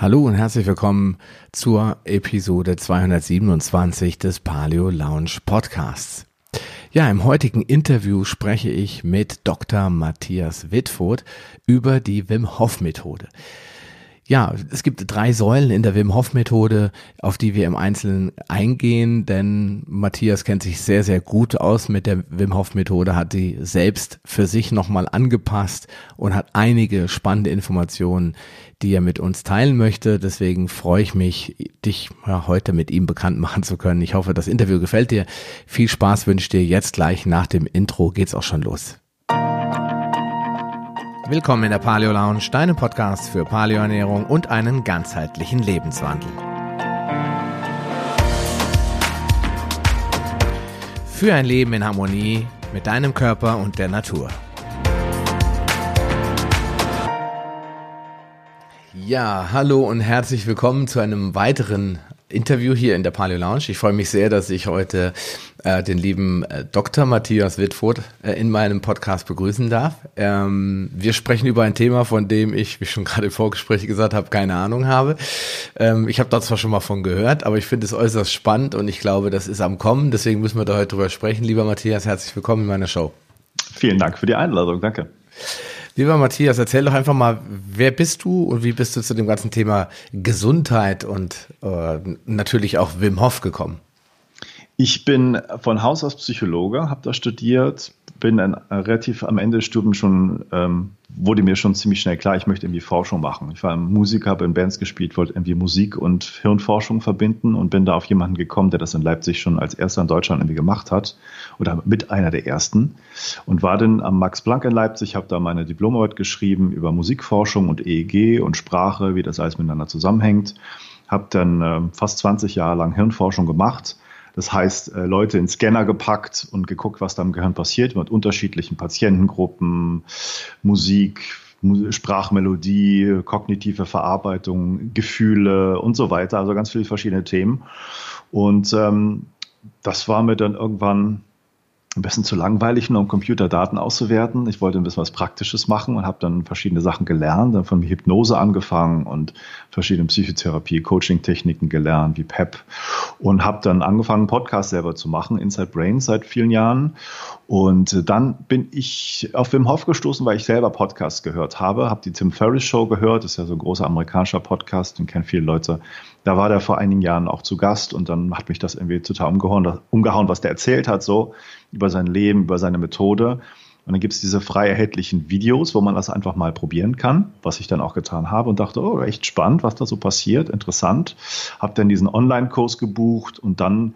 Hallo und herzlich willkommen zur Episode 227 des Paleo Lounge Podcasts. Ja, im heutigen Interview spreche ich mit Dr. Matthias Wittfurt über die Wim Hof Methode. Ja, es gibt drei Säulen in der Wim Hof Methode, auf die wir im Einzelnen eingehen, denn Matthias kennt sich sehr, sehr gut aus mit der Wim Hof Methode, hat sie selbst für sich nochmal angepasst und hat einige spannende Informationen, die er mit uns teilen möchte. Deswegen freue ich mich, dich heute mit ihm bekannt machen zu können. Ich hoffe, das Interview gefällt dir. Viel Spaß wünsche dir jetzt gleich nach dem Intro geht's auch schon los. Willkommen in der Paleo Lounge, deinem Podcast für Paleoernährung und einen ganzheitlichen Lebenswandel. Für ein Leben in Harmonie mit deinem Körper und der Natur. Ja, hallo und herzlich willkommen zu einem weiteren Interview hier in der Paleo Lounge. Ich freue mich sehr, dass ich heute äh, den lieben äh, Dr. Matthias Wittfurt äh, in meinem Podcast begrüßen darf. Ähm, wir sprechen über ein Thema, von dem ich, wie schon gerade im Vorgespräch gesagt habe, keine Ahnung habe. Ähm, ich habe da zwar schon mal von gehört, aber ich finde es äußerst spannend und ich glaube, das ist am Kommen. Deswegen müssen wir da heute drüber sprechen. Lieber Matthias, herzlich willkommen in meiner Show. Vielen Dank für die Einladung. Danke. Lieber Matthias, erzähl doch einfach mal, wer bist du und wie bist du zu dem ganzen Thema Gesundheit und äh, natürlich auch Wim Hof gekommen? Ich bin von Haus aus Psychologe, habe da studiert, bin dann relativ am Ende des Studiums schon, ähm, wurde mir schon ziemlich schnell klar, ich möchte irgendwie Forschung machen. Ich war Musiker, habe in Bands gespielt, wollte irgendwie Musik und Hirnforschung verbinden und bin da auf jemanden gekommen, der das in Leipzig schon als erster in Deutschland irgendwie gemacht hat oder mit einer der ersten und war dann am Max Planck in Leipzig, habe da meine Diplomarbeit geschrieben über Musikforschung und EEG und Sprache, wie das alles miteinander zusammenhängt. Habe dann äh, fast 20 Jahre lang Hirnforschung gemacht das heißt, äh, Leute in Scanner gepackt und geguckt, was da im Gehirn passiert mit unterschiedlichen Patientengruppen, Musik, Sprachmelodie, kognitive Verarbeitung, Gefühle und so weiter. Also ganz viele verschiedene Themen. Und ähm, das war mir dann irgendwann ein bisschen zu langweilig, nur um Computerdaten auszuwerten. Ich wollte ein bisschen was Praktisches machen und habe dann verschiedene Sachen gelernt, dann von Hypnose angefangen und verschiedene Psychotherapie, Coaching-Techniken gelernt, wie PEP und habe dann angefangen, Podcast selber zu machen, Inside Brains seit vielen Jahren. Und dann bin ich auf Wim Hof gestoßen, weil ich selber Podcasts gehört habe, habe die Tim Ferriss Show gehört, das ist ja so ein großer amerikanischer Podcast, den kennen viele Leute. Da war der vor einigen Jahren auch zu Gast und dann hat mich das irgendwie total umgehauen, umgehauen was der erzählt hat, so über sein Leben, über seine Methode. Und dann gibt es diese frei erhältlichen Videos, wo man das einfach mal probieren kann, was ich dann auch getan habe und dachte, oh, echt spannend, was da so passiert, interessant. Habe dann diesen Online-Kurs gebucht und dann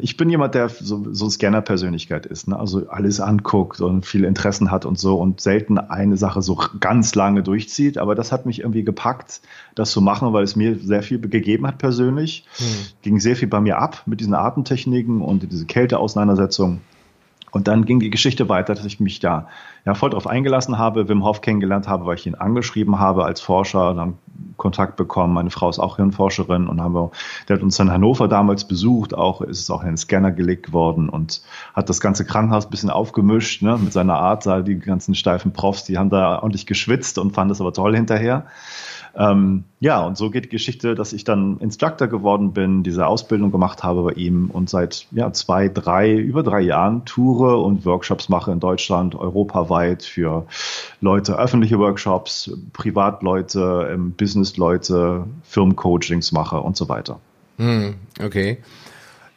ich bin jemand, der so, so Scanner-Persönlichkeit ist, ne? also alles anguckt und viele Interessen hat und so und selten eine Sache so ganz lange durchzieht. Aber das hat mich irgendwie gepackt, das zu machen, weil es mir sehr viel gegeben hat persönlich. Hm. Ging sehr viel bei mir ab mit diesen Atemtechniken und diese Kälteauseinandersetzung. Und dann ging die Geschichte weiter, dass ich mich da ja, voll drauf eingelassen habe, Wim Hof kennengelernt habe, weil ich ihn angeschrieben habe als Forscher, dann Kontakt bekommen. Meine Frau ist auch Hirnforscherin und haben wir, der hat uns in Hannover damals besucht, auch ist es auch in den Scanner gelegt worden und hat das ganze Krankenhaus ein bisschen aufgemischt, ne, mit seiner Art, die ganzen steifen Profs, die haben da ordentlich geschwitzt und fanden das aber toll hinterher. Ähm, ja, und so geht die Geschichte, dass ich dann Instructor geworden bin, diese Ausbildung gemacht habe bei ihm und seit ja, zwei, drei, über drei Jahren toure und Workshops mache in Deutschland, europaweit für Leute, öffentliche Workshops, Privatleute, ähm, Businessleute, Firmencoachings mache und so weiter. Hm, okay.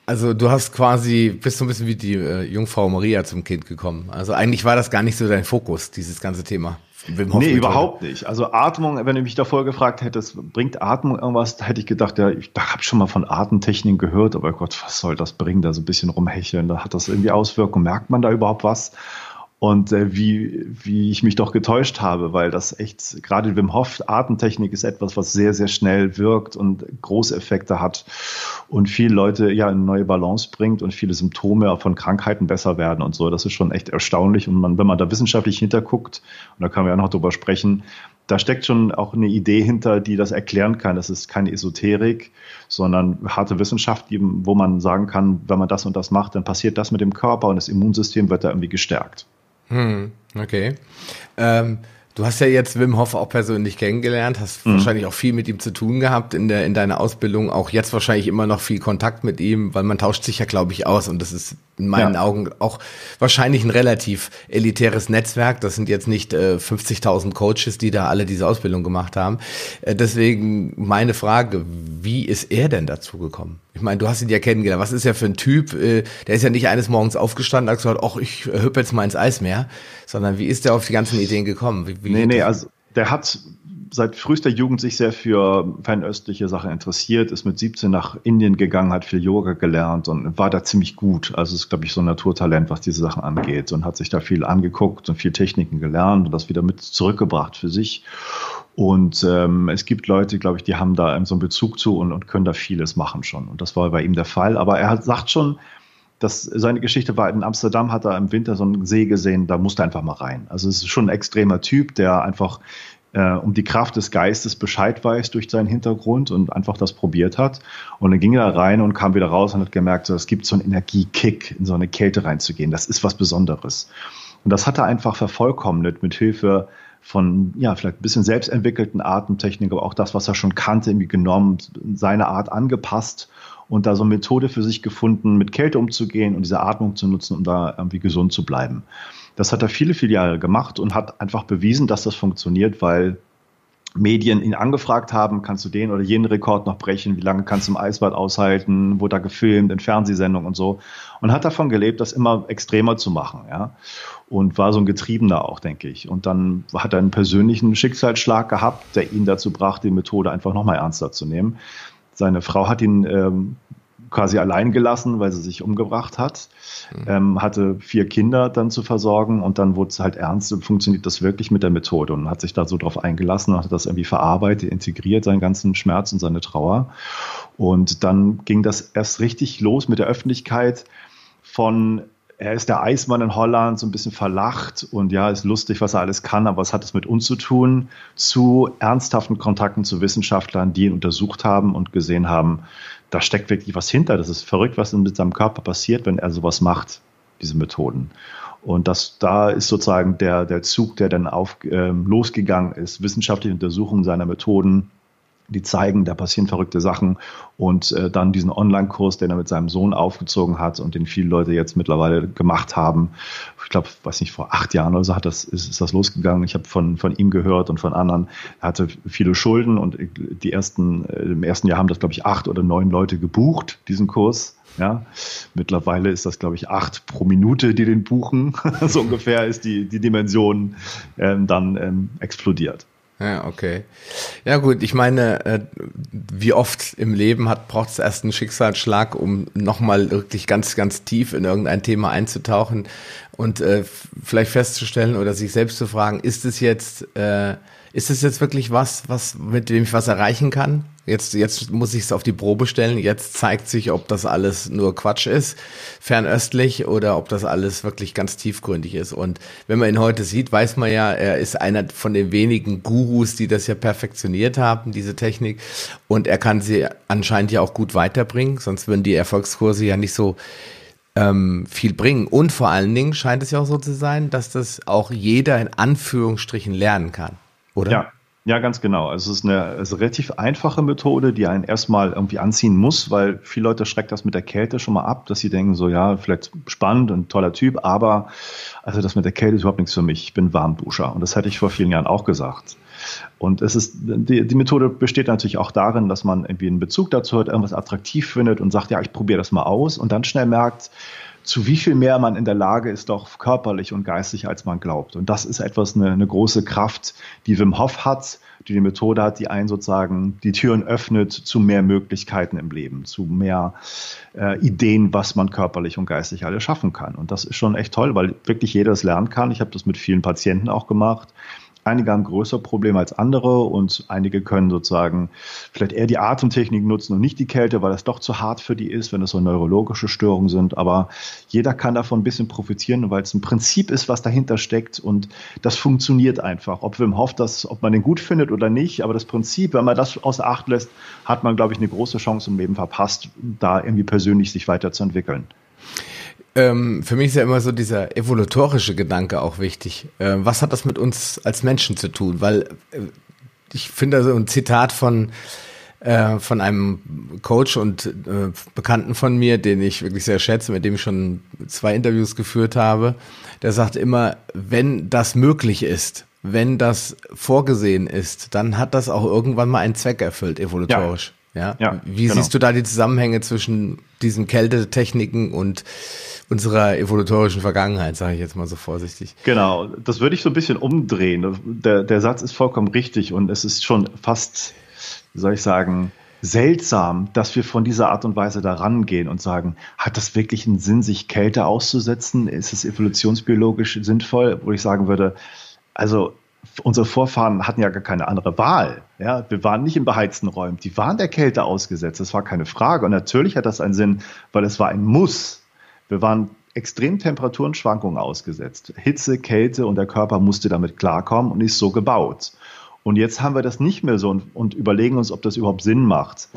Also du hast quasi, bist so ein bisschen wie die äh, Jungfrau Maria zum Kind gekommen. Also eigentlich war das gar nicht so dein Fokus, dieses ganze Thema. Wim Hof nee, überhaupt nicht. Also Atmung, wenn du mich davor gefragt hättest, bringt Atmung irgendwas, da hätte ich gedacht, ja, ich habe schon mal von Atemtechniken gehört, aber Gott, was soll das bringen, da so ein bisschen rumhecheln, da hat das irgendwie Auswirkungen, merkt man da überhaupt was? Und äh, wie, wie ich mich doch getäuscht habe, weil das echt, gerade Wim Hof Atemtechnik ist etwas, was sehr, sehr schnell wirkt und große Effekte hat und viele Leute ja eine neue Balance bringt und viele Symptome von Krankheiten besser werden und so. Das ist schon echt erstaunlich und man, wenn man da wissenschaftlich hinterguckt, und da kann man ja noch drüber sprechen, da steckt schon auch eine Idee hinter, die das erklären kann. Das ist keine Esoterik, sondern harte Wissenschaft, wo man sagen kann, wenn man das und das macht, dann passiert das mit dem Körper und das Immunsystem wird da irgendwie gestärkt. Hm, okay. Ähm, Du hast ja jetzt Wim Hof auch persönlich kennengelernt, hast mhm. wahrscheinlich auch viel mit ihm zu tun gehabt in, der, in deiner Ausbildung, auch jetzt wahrscheinlich immer noch viel Kontakt mit ihm, weil man tauscht sich ja, glaube ich, aus und das ist in meinen ja. Augen auch wahrscheinlich ein relativ elitäres Netzwerk. Das sind jetzt nicht äh, 50.000 Coaches, die da alle diese Ausbildung gemacht haben. Äh, deswegen meine Frage, wie ist er denn dazu gekommen? Ich meine, du hast ihn ja kennengelernt. Was ist er für ein Typ? Äh, der ist ja nicht eines Morgens aufgestanden und hat gesagt, ach, ich hüppe jetzt mal ins Eismeer, sondern wie ist der auf die ganzen Ideen gekommen? Wie, wie nee, nee, also der hat seit frühester Jugend sich sehr für fernöstliche Sachen interessiert, ist mit 17 nach Indien gegangen, hat viel Yoga gelernt und war da ziemlich gut. Also ist, glaube ich, so ein Naturtalent, was diese Sachen angeht und hat sich da viel angeguckt und viel Techniken gelernt und das wieder mit zurückgebracht für sich. Und ähm, es gibt Leute, glaube ich, die haben da so einen Bezug zu und, und können da vieles machen schon. Und das war bei ihm der Fall. Aber er hat, sagt schon, dass seine Geschichte war, in Amsterdam hat er im Winter so einen See gesehen, da musste er einfach mal rein. Also es ist schon ein extremer Typ, der einfach äh, um die Kraft des Geistes Bescheid weiß durch seinen Hintergrund und einfach das probiert hat. Und dann ging er rein und kam wieder raus und hat gemerkt, so, es gibt so einen Energiekick, in so eine Kälte reinzugehen. Das ist was Besonderes. Und das hat er einfach vervollkommnet mit Hilfe von, ja, vielleicht ein bisschen selbstentwickelten Atemtechnik, aber auch das, was er schon kannte, irgendwie genommen, seine Art angepasst und da so eine Methode für sich gefunden, mit Kälte umzugehen und diese Atmung zu nutzen, um da irgendwie gesund zu bleiben. Das hat er viele, viele Jahre gemacht und hat einfach bewiesen, dass das funktioniert, weil Medien ihn angefragt haben, kannst du den oder jenen Rekord noch brechen, wie lange kannst du im Eisbad aushalten, wurde da gefilmt, in Fernsehsendungen und so. Und hat davon gelebt, das immer extremer zu machen, ja. Und war so ein Getriebener auch, denke ich. Und dann hat er einen persönlichen Schicksalsschlag gehabt, der ihn dazu brachte, die Methode einfach nochmal ernster zu nehmen. Seine Frau hat ihn ähm, quasi allein gelassen, weil sie sich umgebracht hat. Mhm. Ähm, hatte vier Kinder dann zu versorgen und dann wurde es halt ernst, funktioniert das wirklich mit der Methode und hat sich da so drauf eingelassen und hat das irgendwie verarbeitet, integriert, seinen ganzen Schmerz und seine Trauer. Und dann ging das erst richtig los mit der Öffentlichkeit von er ist der Eismann in Holland, so ein bisschen verlacht und ja, ist lustig, was er alles kann, aber was hat es mit uns zu tun? Zu ernsthaften Kontakten zu Wissenschaftlern, die ihn untersucht haben und gesehen haben, da steckt wirklich was hinter. Das ist verrückt, was mit seinem Körper passiert, wenn er sowas macht, diese Methoden. Und das, da ist sozusagen der, der Zug, der dann auf, äh, losgegangen ist, wissenschaftliche Untersuchungen seiner Methoden, die zeigen, da passieren verrückte Sachen. Und äh, dann diesen Online-Kurs, den er mit seinem Sohn aufgezogen hat und den viele Leute jetzt mittlerweile gemacht haben. Ich glaube, weiß nicht, vor acht Jahren oder so hat das, ist, ist das losgegangen. Ich habe von, von ihm gehört und von anderen. Er hatte viele Schulden und die ersten, äh, im ersten Jahr haben das, glaube ich, acht oder neun Leute gebucht, diesen Kurs. Ja, mittlerweile ist das, glaube ich, acht pro Minute, die den buchen. so ungefähr ist die, die Dimension ähm, dann ähm, explodiert. Ja, okay. Ja gut, ich meine, äh, wie oft im Leben hat braucht es erst einen Schicksalsschlag, um nochmal wirklich ganz, ganz tief in irgendein Thema einzutauchen und äh, vielleicht festzustellen oder sich selbst zu fragen, ist es jetzt, äh, ist es jetzt wirklich was, was mit dem ich was erreichen kann? Jetzt, jetzt muss ich es auf die Probe stellen. Jetzt zeigt sich, ob das alles nur Quatsch ist, fernöstlich, oder ob das alles wirklich ganz tiefgründig ist. Und wenn man ihn heute sieht, weiß man ja, er ist einer von den wenigen Gurus, die das ja perfektioniert haben, diese Technik. Und er kann sie anscheinend ja auch gut weiterbringen, sonst würden die Erfolgskurse ja nicht so ähm, viel bringen. Und vor allen Dingen scheint es ja auch so zu sein, dass das auch jeder in Anführungsstrichen lernen kann, oder? Ja, ja, ganz genau. Also es ist eine, es ist eine relativ einfache Methode, die einen erstmal irgendwie anziehen muss, weil viele Leute schreckt das mit der Kälte schon mal ab, dass sie denken so, ja, vielleicht spannend und toller Typ, aber also das mit der Kälte ist überhaupt nichts für mich. Ich bin Warmduscher und das hätte ich vor vielen Jahren auch gesagt. Und es ist, die, die Methode besteht natürlich auch darin, dass man irgendwie einen Bezug dazu hat, irgendwas attraktiv findet und sagt, ja, ich probiere das mal aus und dann schnell merkt, zu wie viel mehr man in der Lage ist, doch körperlich und geistig, als man glaubt. Und das ist etwas, eine, eine große Kraft, die Wim Hof hat, die die Methode hat, die einen sozusagen die Türen öffnet zu mehr Möglichkeiten im Leben, zu mehr äh, Ideen, was man körperlich und geistig alles schaffen kann. Und das ist schon echt toll, weil wirklich jeder es lernen kann. Ich habe das mit vielen Patienten auch gemacht. Einige haben größere Probleme als andere und einige können sozusagen vielleicht eher die Atemtechnik nutzen und nicht die Kälte, weil das doch zu hart für die ist, wenn es so neurologische Störungen sind. Aber jeder kann davon ein bisschen profitieren, weil es ein Prinzip ist, was dahinter steckt und das funktioniert einfach. Ob Wim Hof das, ob man den gut findet oder nicht, aber das Prinzip, wenn man das außer Acht lässt, hat man, glaube ich, eine große Chance im Leben verpasst, da irgendwie persönlich sich weiterzuentwickeln. Ähm, für mich ist ja immer so dieser evolutorische Gedanke auch wichtig. Äh, was hat das mit uns als Menschen zu tun? Weil äh, ich finde so ein Zitat von äh, von einem Coach und äh, Bekannten von mir, den ich wirklich sehr schätze, mit dem ich schon zwei Interviews geführt habe, der sagt immer, wenn das möglich ist, wenn das vorgesehen ist, dann hat das auch irgendwann mal einen Zweck erfüllt, evolutorisch. Ja. Ja, ja Wie genau. siehst du da die Zusammenhänge zwischen diesen Kältetechniken und unserer evolutorischen Vergangenheit, sage ich jetzt mal so vorsichtig. Genau, das würde ich so ein bisschen umdrehen. Der, der Satz ist vollkommen richtig und es ist schon fast wie soll ich sagen, seltsam, dass wir von dieser Art und Weise da rangehen und sagen, hat das wirklich einen Sinn, sich Kälte auszusetzen? Ist es evolutionsbiologisch sinnvoll? Wo ich sagen würde, also unsere Vorfahren hatten ja gar keine andere Wahl. Ja, wir waren nicht in beheizten Räumen. Die waren der Kälte ausgesetzt. Das war keine Frage. Und natürlich hat das einen Sinn, weil es war ein Muss. Wir waren extremen Temperaturenschwankungen ausgesetzt. Hitze, Kälte und der Körper musste damit klarkommen und ist so gebaut. Und jetzt haben wir das nicht mehr so und, und, überlegen uns, ob das überhaupt Sinn macht.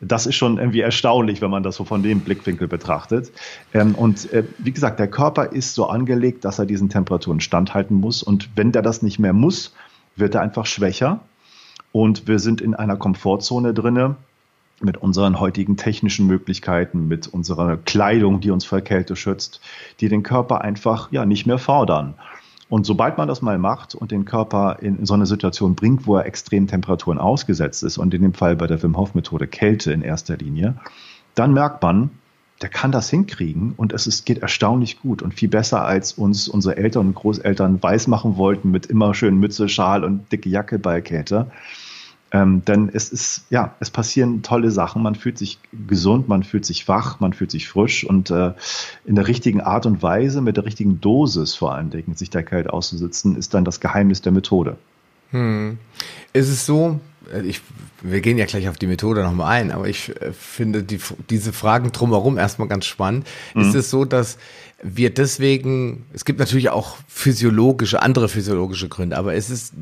Das ist schon irgendwie erstaunlich, wenn man das so von dem Blickwinkel betrachtet. Ähm, und äh, wie gesagt, der Körper ist so angelegt, dass er diesen Temperaturen standhalten muss. Und wenn der das nicht mehr muss, wird er einfach schwächer. Und wir sind in einer Komfortzone drinne mit unseren heutigen technischen Möglichkeiten, mit unserer Kleidung, die uns vor Kälte schützt, die den Körper einfach ja nicht mehr fordern. Und sobald man das mal macht und den Körper in so eine Situation bringt, wo er extremen Temperaturen ausgesetzt ist, und in dem Fall bei der Wim Hof Methode Kälte in erster Linie, dann merkt man, der kann das hinkriegen und es ist, geht erstaunlich gut und viel besser, als uns unsere Eltern und Großeltern weismachen wollten mit immer schön Mütze, Schal und dicke Jacke bei Kälte. Ähm, denn es ist, ja, es passieren tolle Sachen. Man fühlt sich gesund, man fühlt sich wach, man fühlt sich frisch und äh, in der richtigen Art und Weise, mit der richtigen Dosis vor allen Dingen, sich der Kälte auszusitzen, ist dann das Geheimnis der Methode. Hm. Ist es so, äh, ich, wir gehen ja gleich auf die Methode nochmal ein, aber ich äh, finde die, diese Fragen drumherum erstmal ganz spannend. Mhm. Ist es so, dass wir deswegen, es gibt natürlich auch physiologische, andere physiologische Gründe, aber ist es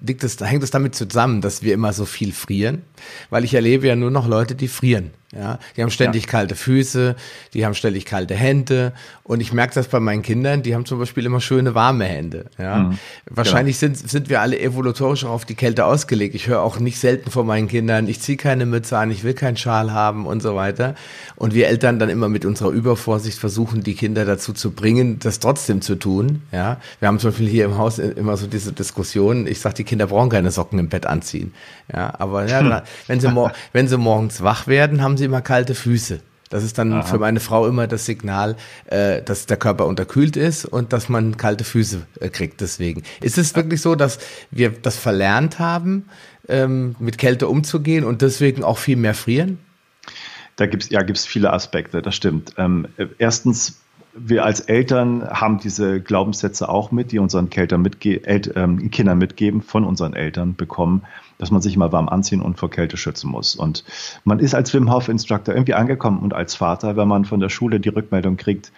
liegt es, hängt es damit zusammen, dass wir immer so viel frieren? Weil ich erlebe ja nur noch Leute, die frieren. Ja, die haben ständig ja. kalte Füße, die haben ständig kalte Hände und ich merke das bei meinen Kindern, die haben zum Beispiel immer schöne warme Hände. Ja, mhm. wahrscheinlich genau. sind sind wir alle evolutorisch auch auf die Kälte ausgelegt. Ich höre auch nicht selten von meinen Kindern, ich ziehe keine Mütze an, ich will keinen Schal haben und so weiter. Und wir Eltern dann immer mit unserer Übervorsicht versuchen, die Kinder dazu zu bringen, das trotzdem zu tun. Ja, wir haben zum Beispiel hier im Haus immer so diese Diskussion. Ich sage, die Kinder brauchen keine Socken im Bett anziehen. Ja, aber ja, dann, wenn sie wenn sie morgens wach werden, haben sie sie immer kalte Füße. Das ist dann Aha. für meine Frau immer das Signal, äh, dass der Körper unterkühlt ist und dass man kalte Füße äh, kriegt. Deswegen ist es wirklich so, dass wir das verlernt haben, ähm, mit Kälte umzugehen und deswegen auch viel mehr frieren? Da gibt es ja gibt's viele Aspekte, das stimmt. Ähm, erstens wir als Eltern haben diese Glaubenssätze auch mit, die unseren Eltern mitge ähm, Kindern mitgeben, von unseren Eltern bekommen, dass man sich mal warm anziehen und vor Kälte schützen muss. Und man ist als Wim Hof Instructor irgendwie angekommen und als Vater, wenn man von der Schule die Rückmeldung kriegt,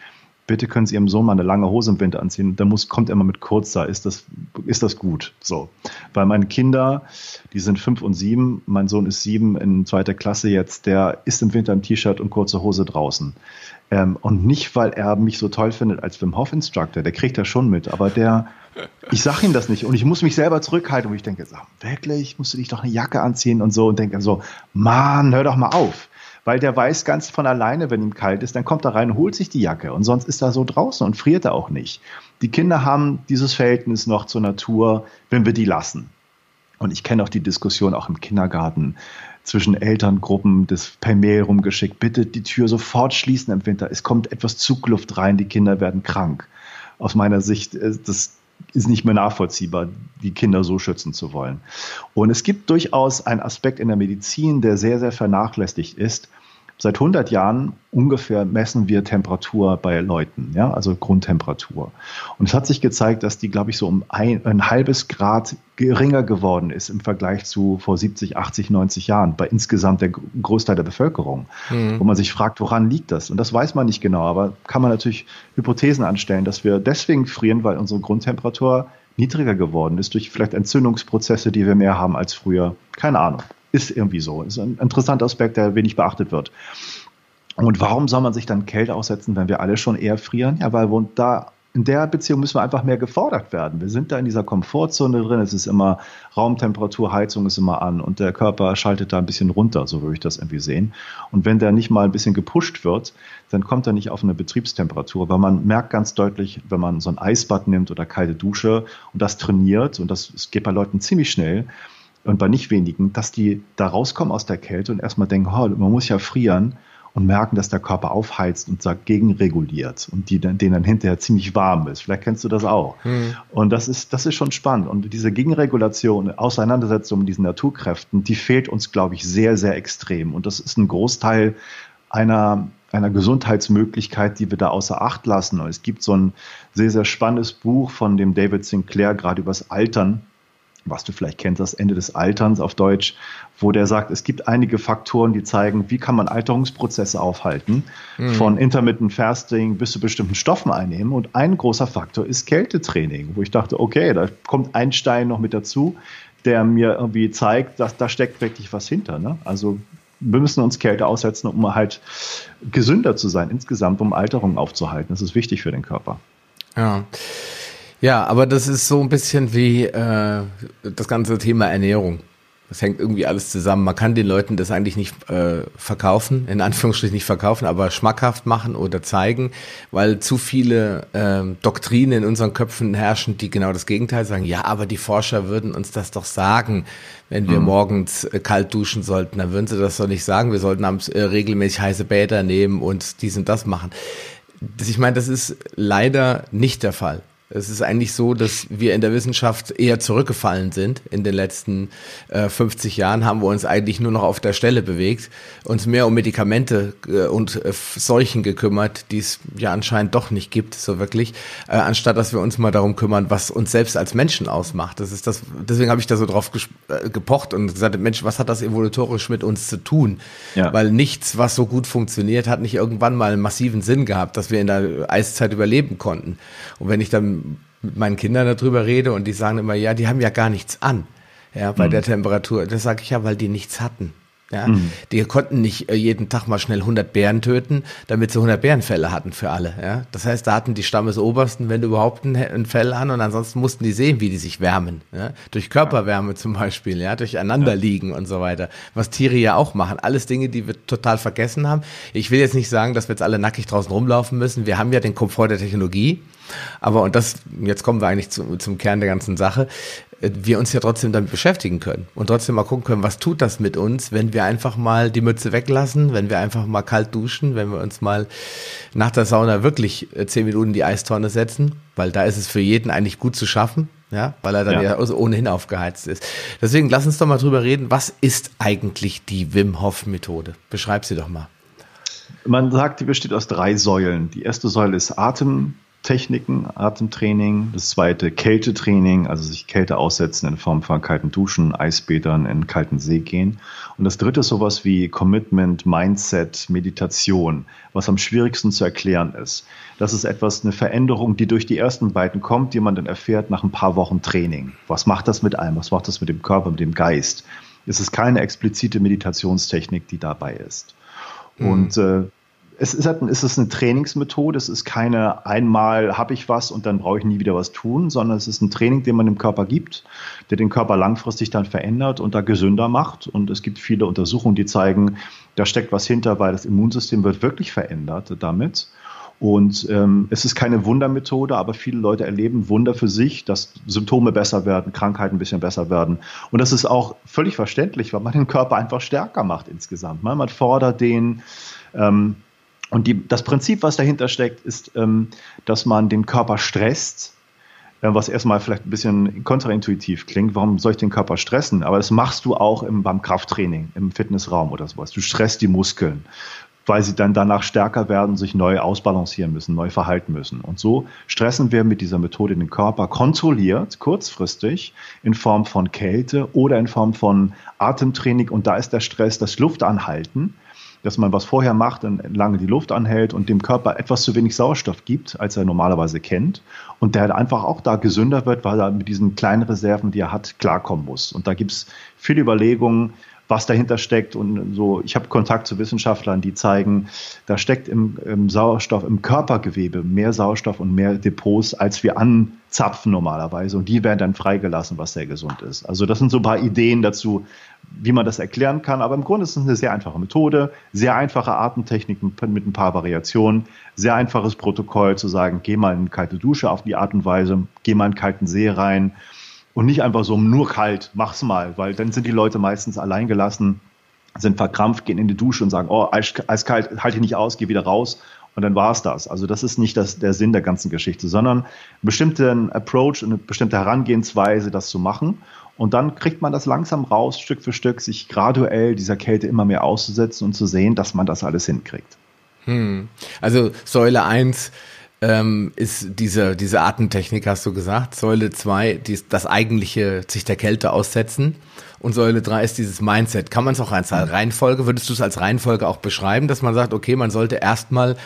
bitte können Sie Ihrem Sohn mal eine lange Hose im Winter anziehen. Dann muss, kommt er immer mit kurzer. Ist das, ist das gut? So. Weil meine Kinder, die sind fünf und sieben. Mein Sohn ist sieben in zweiter Klasse jetzt. Der ist im Winter im T-Shirt und kurze Hose draußen. Ähm, und nicht, weil er mich so toll findet als Wim Hof Instructor, der kriegt das schon mit, aber der, ich sage ihm das nicht und ich muss mich selber zurückhalten, wo ich denke, sag, wirklich, musst du dich doch eine Jacke anziehen und so und denke so, Mann, hör doch mal auf. Weil der weiß ganz von alleine, wenn ihm kalt ist, dann kommt er rein, holt sich die Jacke und sonst ist er so draußen und friert er auch nicht. Die Kinder haben dieses Verhältnis noch zur Natur, wenn wir die lassen. Und ich kenne auch die Diskussion auch im Kindergarten zwischen Elterngruppen, das per Mail rumgeschickt, bitte die Tür sofort schließen im Winter. Es kommt etwas Zugluft rein, die Kinder werden krank. Aus meiner Sicht, äh, das ist nicht mehr nachvollziehbar, die Kinder so schützen zu wollen. Und es gibt durchaus einen Aspekt in der Medizin, der sehr, sehr vernachlässigt ist. Seit 100 Jahren ungefähr messen wir Temperatur bei Leuten, ja, also Grundtemperatur. Und es hat sich gezeigt, dass die, glaube ich, so um ein, ein halbes Grad geringer geworden ist im Vergleich zu vor 70, 80, 90 Jahren bei insgesamt der Großteil der Bevölkerung. Mhm. Wo man sich fragt, woran liegt das? Und das weiß man nicht genau, aber kann man natürlich Hypothesen anstellen, dass wir deswegen frieren, weil unsere Grundtemperatur niedriger geworden ist durch vielleicht Entzündungsprozesse, die wir mehr haben als früher. Keine Ahnung. Ist irgendwie so. Ist ein interessanter Aspekt, der wenig beachtet wird. Und warum soll man sich dann Kälte aussetzen, wenn wir alle schon eher frieren? Ja, weil wir da in der Beziehung müssen wir einfach mehr gefordert werden. Wir sind da in dieser Komfortzone drin. Es ist immer Raumtemperatur, Heizung ist immer an und der Körper schaltet da ein bisschen runter, so würde ich das irgendwie sehen. Und wenn der nicht mal ein bisschen gepusht wird, dann kommt er nicht auf eine Betriebstemperatur, weil man merkt ganz deutlich, wenn man so ein Eisbad nimmt oder kalte Dusche und das trainiert, und das, das geht bei Leuten ziemlich schnell, und bei nicht wenigen, dass die da rauskommen aus der Kälte und erstmal denken, oh, man muss ja frieren und merken, dass der Körper aufheizt und dagegen reguliert und die dann, denen dann hinterher ziemlich warm ist. Vielleicht kennst du das auch. Mhm. Und das ist, das ist schon spannend. Und diese Gegenregulation, Auseinandersetzung mit diesen Naturkräften, die fehlt uns, glaube ich, sehr, sehr extrem. Und das ist ein Großteil einer, einer Gesundheitsmöglichkeit, die wir da außer Acht lassen. Und es gibt so ein sehr, sehr spannendes Buch von dem David Sinclair, gerade übers Altern was du vielleicht kennst, das Ende des Alterns auf Deutsch, wo der sagt, es gibt einige Faktoren, die zeigen, wie kann man Alterungsprozesse aufhalten, mhm. von Intermittent Fasting bis zu bestimmten Stoffen einnehmen. Und ein großer Faktor ist Kältetraining, wo ich dachte, okay, da kommt ein Stein noch mit dazu, der mir irgendwie zeigt, dass da steckt wirklich was hinter. Ne? Also wir müssen uns Kälte aussetzen, um halt gesünder zu sein, insgesamt, um Alterung aufzuhalten. Das ist wichtig für den Körper. Ja. Ja, aber das ist so ein bisschen wie äh, das ganze Thema Ernährung. Das hängt irgendwie alles zusammen. Man kann den Leuten das eigentlich nicht äh, verkaufen, in Anführungsstrichen nicht verkaufen, aber schmackhaft machen oder zeigen, weil zu viele äh, Doktrinen in unseren Köpfen herrschen, die genau das Gegenteil sagen. Ja, aber die Forscher würden uns das doch sagen, wenn wir mhm. morgens äh, kalt duschen sollten. Dann würden sie das doch nicht sagen. Wir sollten abends äh, regelmäßig heiße Bäder nehmen und dies und das machen. Das, ich meine, das ist leider nicht der Fall. Es ist eigentlich so, dass wir in der Wissenschaft eher zurückgefallen sind. In den letzten äh, 50 Jahren haben wir uns eigentlich nur noch auf der Stelle bewegt, uns mehr um Medikamente äh, und äh, Seuchen gekümmert, die es ja anscheinend doch nicht gibt, so wirklich, äh, anstatt dass wir uns mal darum kümmern, was uns selbst als Menschen ausmacht. Das ist das, deswegen habe ich da so drauf äh, gepocht und gesagt, Mensch, was hat das evolutorisch mit uns zu tun? Ja. Weil nichts, was so gut funktioniert, hat nicht irgendwann mal einen massiven Sinn gehabt, dass wir in der Eiszeit überleben konnten. Und wenn ich dann mit meinen Kindern darüber rede und die sagen immer, ja, die haben ja gar nichts an, ja, bei mhm. der Temperatur. Das sage ich ja, weil die nichts hatten. Ja, mhm. die konnten nicht äh, jeden Tag mal schnell 100 Bären töten, damit sie 100 Bärenfälle hatten für alle. Ja, das heißt, da hatten die Stammesobersten, wenn überhaupt ein, ein Fell an und ansonsten mussten die sehen, wie die sich wärmen. Ja, durch Körperwärme zum Beispiel, ja, durch einander liegen und so weiter. Was Tiere ja auch machen. Alles Dinge, die wir total vergessen haben. Ich will jetzt nicht sagen, dass wir jetzt alle nackig draußen rumlaufen müssen. Wir haben ja den Komfort der Technologie. Aber, und das, jetzt kommen wir eigentlich zu, zum Kern der ganzen Sache, wir uns ja trotzdem damit beschäftigen können und trotzdem mal gucken können, was tut das mit uns, wenn wir einfach mal die Mütze weglassen, wenn wir einfach mal kalt duschen, wenn wir uns mal nach der Sauna wirklich äh, zehn Minuten in die Eistonne setzen, weil da ist es für jeden eigentlich gut zu schaffen, ja, weil er dann ja, ja ohnehin aufgeheizt ist. Deswegen lass uns doch mal drüber reden, was ist eigentlich die Wim Hof Methode? Beschreib sie doch mal. Man sagt, die besteht aus drei Säulen. Die erste Säule ist Atem, Techniken, Atemtraining. Das zweite Kältetraining, also sich Kälte aussetzen in Form von kalten Duschen, Eisbädern, in kalten See gehen. Und das dritte ist sowas wie Commitment, Mindset, Meditation, was am schwierigsten zu erklären ist. Das ist etwas, eine Veränderung, die durch die ersten beiden kommt, die man dann erfährt nach ein paar Wochen Training. Was macht das mit einem? Was macht das mit dem Körper, mit dem Geist? Es ist keine explizite Meditationstechnik, die dabei ist. Mhm. Und äh, es ist, halt, es ist eine Trainingsmethode, es ist keine einmal habe ich was und dann brauche ich nie wieder was tun, sondern es ist ein Training, den man dem Körper gibt, der den Körper langfristig dann verändert und da gesünder macht. Und es gibt viele Untersuchungen, die zeigen, da steckt was hinter, weil das Immunsystem wird wirklich verändert damit. Und ähm, es ist keine Wundermethode, aber viele Leute erleben Wunder für sich, dass Symptome besser werden, Krankheiten ein bisschen besser werden. Und das ist auch völlig verständlich, weil man den Körper einfach stärker macht insgesamt. Man fordert den, ähm, und die, das Prinzip, was dahinter steckt, ist, ähm, dass man den Körper stresst, äh, was erstmal vielleicht ein bisschen kontraintuitiv klingt. Warum soll ich den Körper stressen? Aber das machst du auch im, beim Krafttraining, im Fitnessraum oder sowas. Du stresst die Muskeln, weil sie dann danach stärker werden, sich neu ausbalancieren müssen, neu verhalten müssen. Und so stressen wir mit dieser Methode den Körper kontrolliert, kurzfristig, in Form von Kälte oder in Form von Atemtraining. Und da ist der Stress das Luftanhalten dass man was vorher macht, dann lange die Luft anhält und dem Körper etwas zu wenig Sauerstoff gibt, als er normalerweise kennt. Und der einfach auch da gesünder wird, weil er mit diesen kleinen Reserven, die er hat, klarkommen muss. Und da gibt es viele Überlegungen, was dahinter steckt und so. Ich habe Kontakt zu Wissenschaftlern, die zeigen, da steckt im, im Sauerstoff, im Körpergewebe mehr Sauerstoff und mehr Depots, als wir anzapfen normalerweise. Und die werden dann freigelassen, was sehr gesund ist. Also das sind so ein paar Ideen dazu, wie man das erklären kann. Aber im Grunde ist es eine sehr einfache Methode, sehr einfache Atemtechnik mit ein paar Variationen, sehr einfaches Protokoll zu sagen, geh mal in eine kalte Dusche auf die Art und Weise, geh mal in einen kalten See rein und nicht einfach so nur kalt, mach's mal, weil dann sind die Leute meistens alleingelassen, sind verkrampft, gehen in die Dusche und sagen, oh, eiskalt, halte ich nicht aus, geh wieder raus und dann war's das. Also das ist nicht das, der Sinn der ganzen Geschichte, sondern einen bestimmten Approach, eine bestimmte Herangehensweise, das zu machen. Und dann kriegt man das langsam raus, Stück für Stück, sich graduell dieser Kälte immer mehr auszusetzen und zu sehen, dass man das alles hinkriegt. Hm. Also Säule 1 ähm, ist diese, diese Atemtechnik, hast du gesagt. Säule 2, das eigentliche sich der Kälte aussetzen. Und Säule 3 ist dieses Mindset. Kann man es auch als Reihenfolge, würdest du es als Reihenfolge auch beschreiben, dass man sagt, okay, man sollte erstmal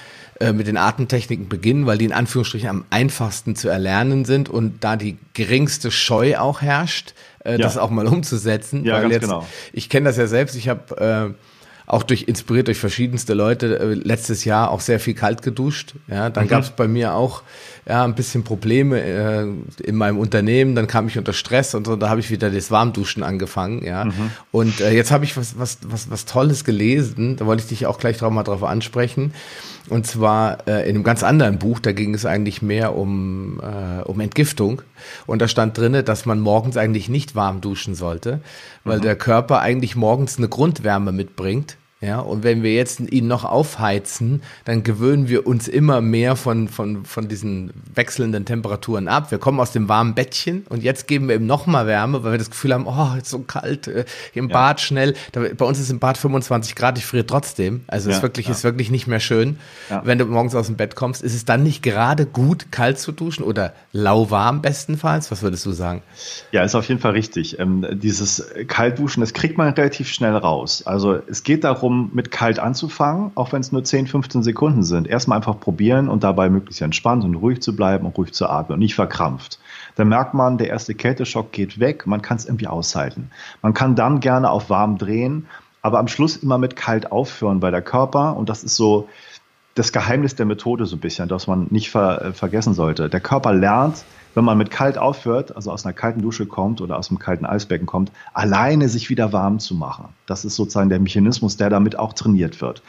äh, mit den Atemtechniken beginnen, weil die in Anführungsstrichen am einfachsten zu erlernen sind und da die geringste Scheu auch herrscht, äh, ja. das auch mal umzusetzen. Ja, ganz jetzt, genau. Ich kenne das ja selbst, ich habe äh, auch durch inspiriert durch verschiedenste Leute äh, letztes Jahr auch sehr viel kalt geduscht. Ja, dann mhm. gab es bei mir auch ja ein bisschen Probleme äh, in meinem Unternehmen. Dann kam ich unter Stress und so. Da habe ich wieder das Warmduschen angefangen. Ja, mhm. und äh, jetzt habe ich was was was was Tolles gelesen. Da wollte ich dich auch gleich drauf mal drauf ansprechen. Und zwar äh, in einem ganz anderen Buch. Da ging es eigentlich mehr um äh, um Entgiftung. Und da stand drinne, dass man morgens eigentlich nicht warm duschen sollte, weil mhm. der Körper eigentlich morgens eine Grundwärme mitbringt ja, und wenn wir jetzt ihn noch aufheizen, dann gewöhnen wir uns immer mehr von, von, von diesen wechselnden Temperaturen ab. Wir kommen aus dem warmen Bettchen und jetzt geben wir ihm noch mal Wärme, weil wir das Gefühl haben, oh, ist so kalt, äh, im ja. Bad schnell. Bei uns ist im Bad 25 Grad, ich friere trotzdem. Also ja, ist wirklich, ja. ist wirklich nicht mehr schön. Wenn du morgens aus dem Bett kommst, ist es dann nicht gerade gut, kalt zu duschen oder lauwarm bestenfalls? Was würdest du sagen? Ja, ist auf jeden Fall richtig. Ähm, dieses Kaltduschen, das kriegt man relativ schnell raus. Also es geht darum, darum, mit kalt anzufangen, auch wenn es nur 10, 15 Sekunden sind. Erstmal einfach probieren und dabei möglichst entspannt und ruhig zu bleiben und ruhig zu atmen und nicht verkrampft. Dann merkt man, der erste Kälteschock geht weg, man kann es irgendwie aushalten. Man kann dann gerne auf warm drehen, aber am Schluss immer mit kalt aufhören, weil der Körper, und das ist so das Geheimnis der Methode so ein bisschen, dass man nicht ver äh, vergessen sollte. Der Körper lernt, wenn man mit kalt aufhört, also aus einer kalten Dusche kommt oder aus einem kalten Eisbecken kommt, alleine sich wieder warm zu machen. Das ist sozusagen der Mechanismus, der damit auch trainiert wird.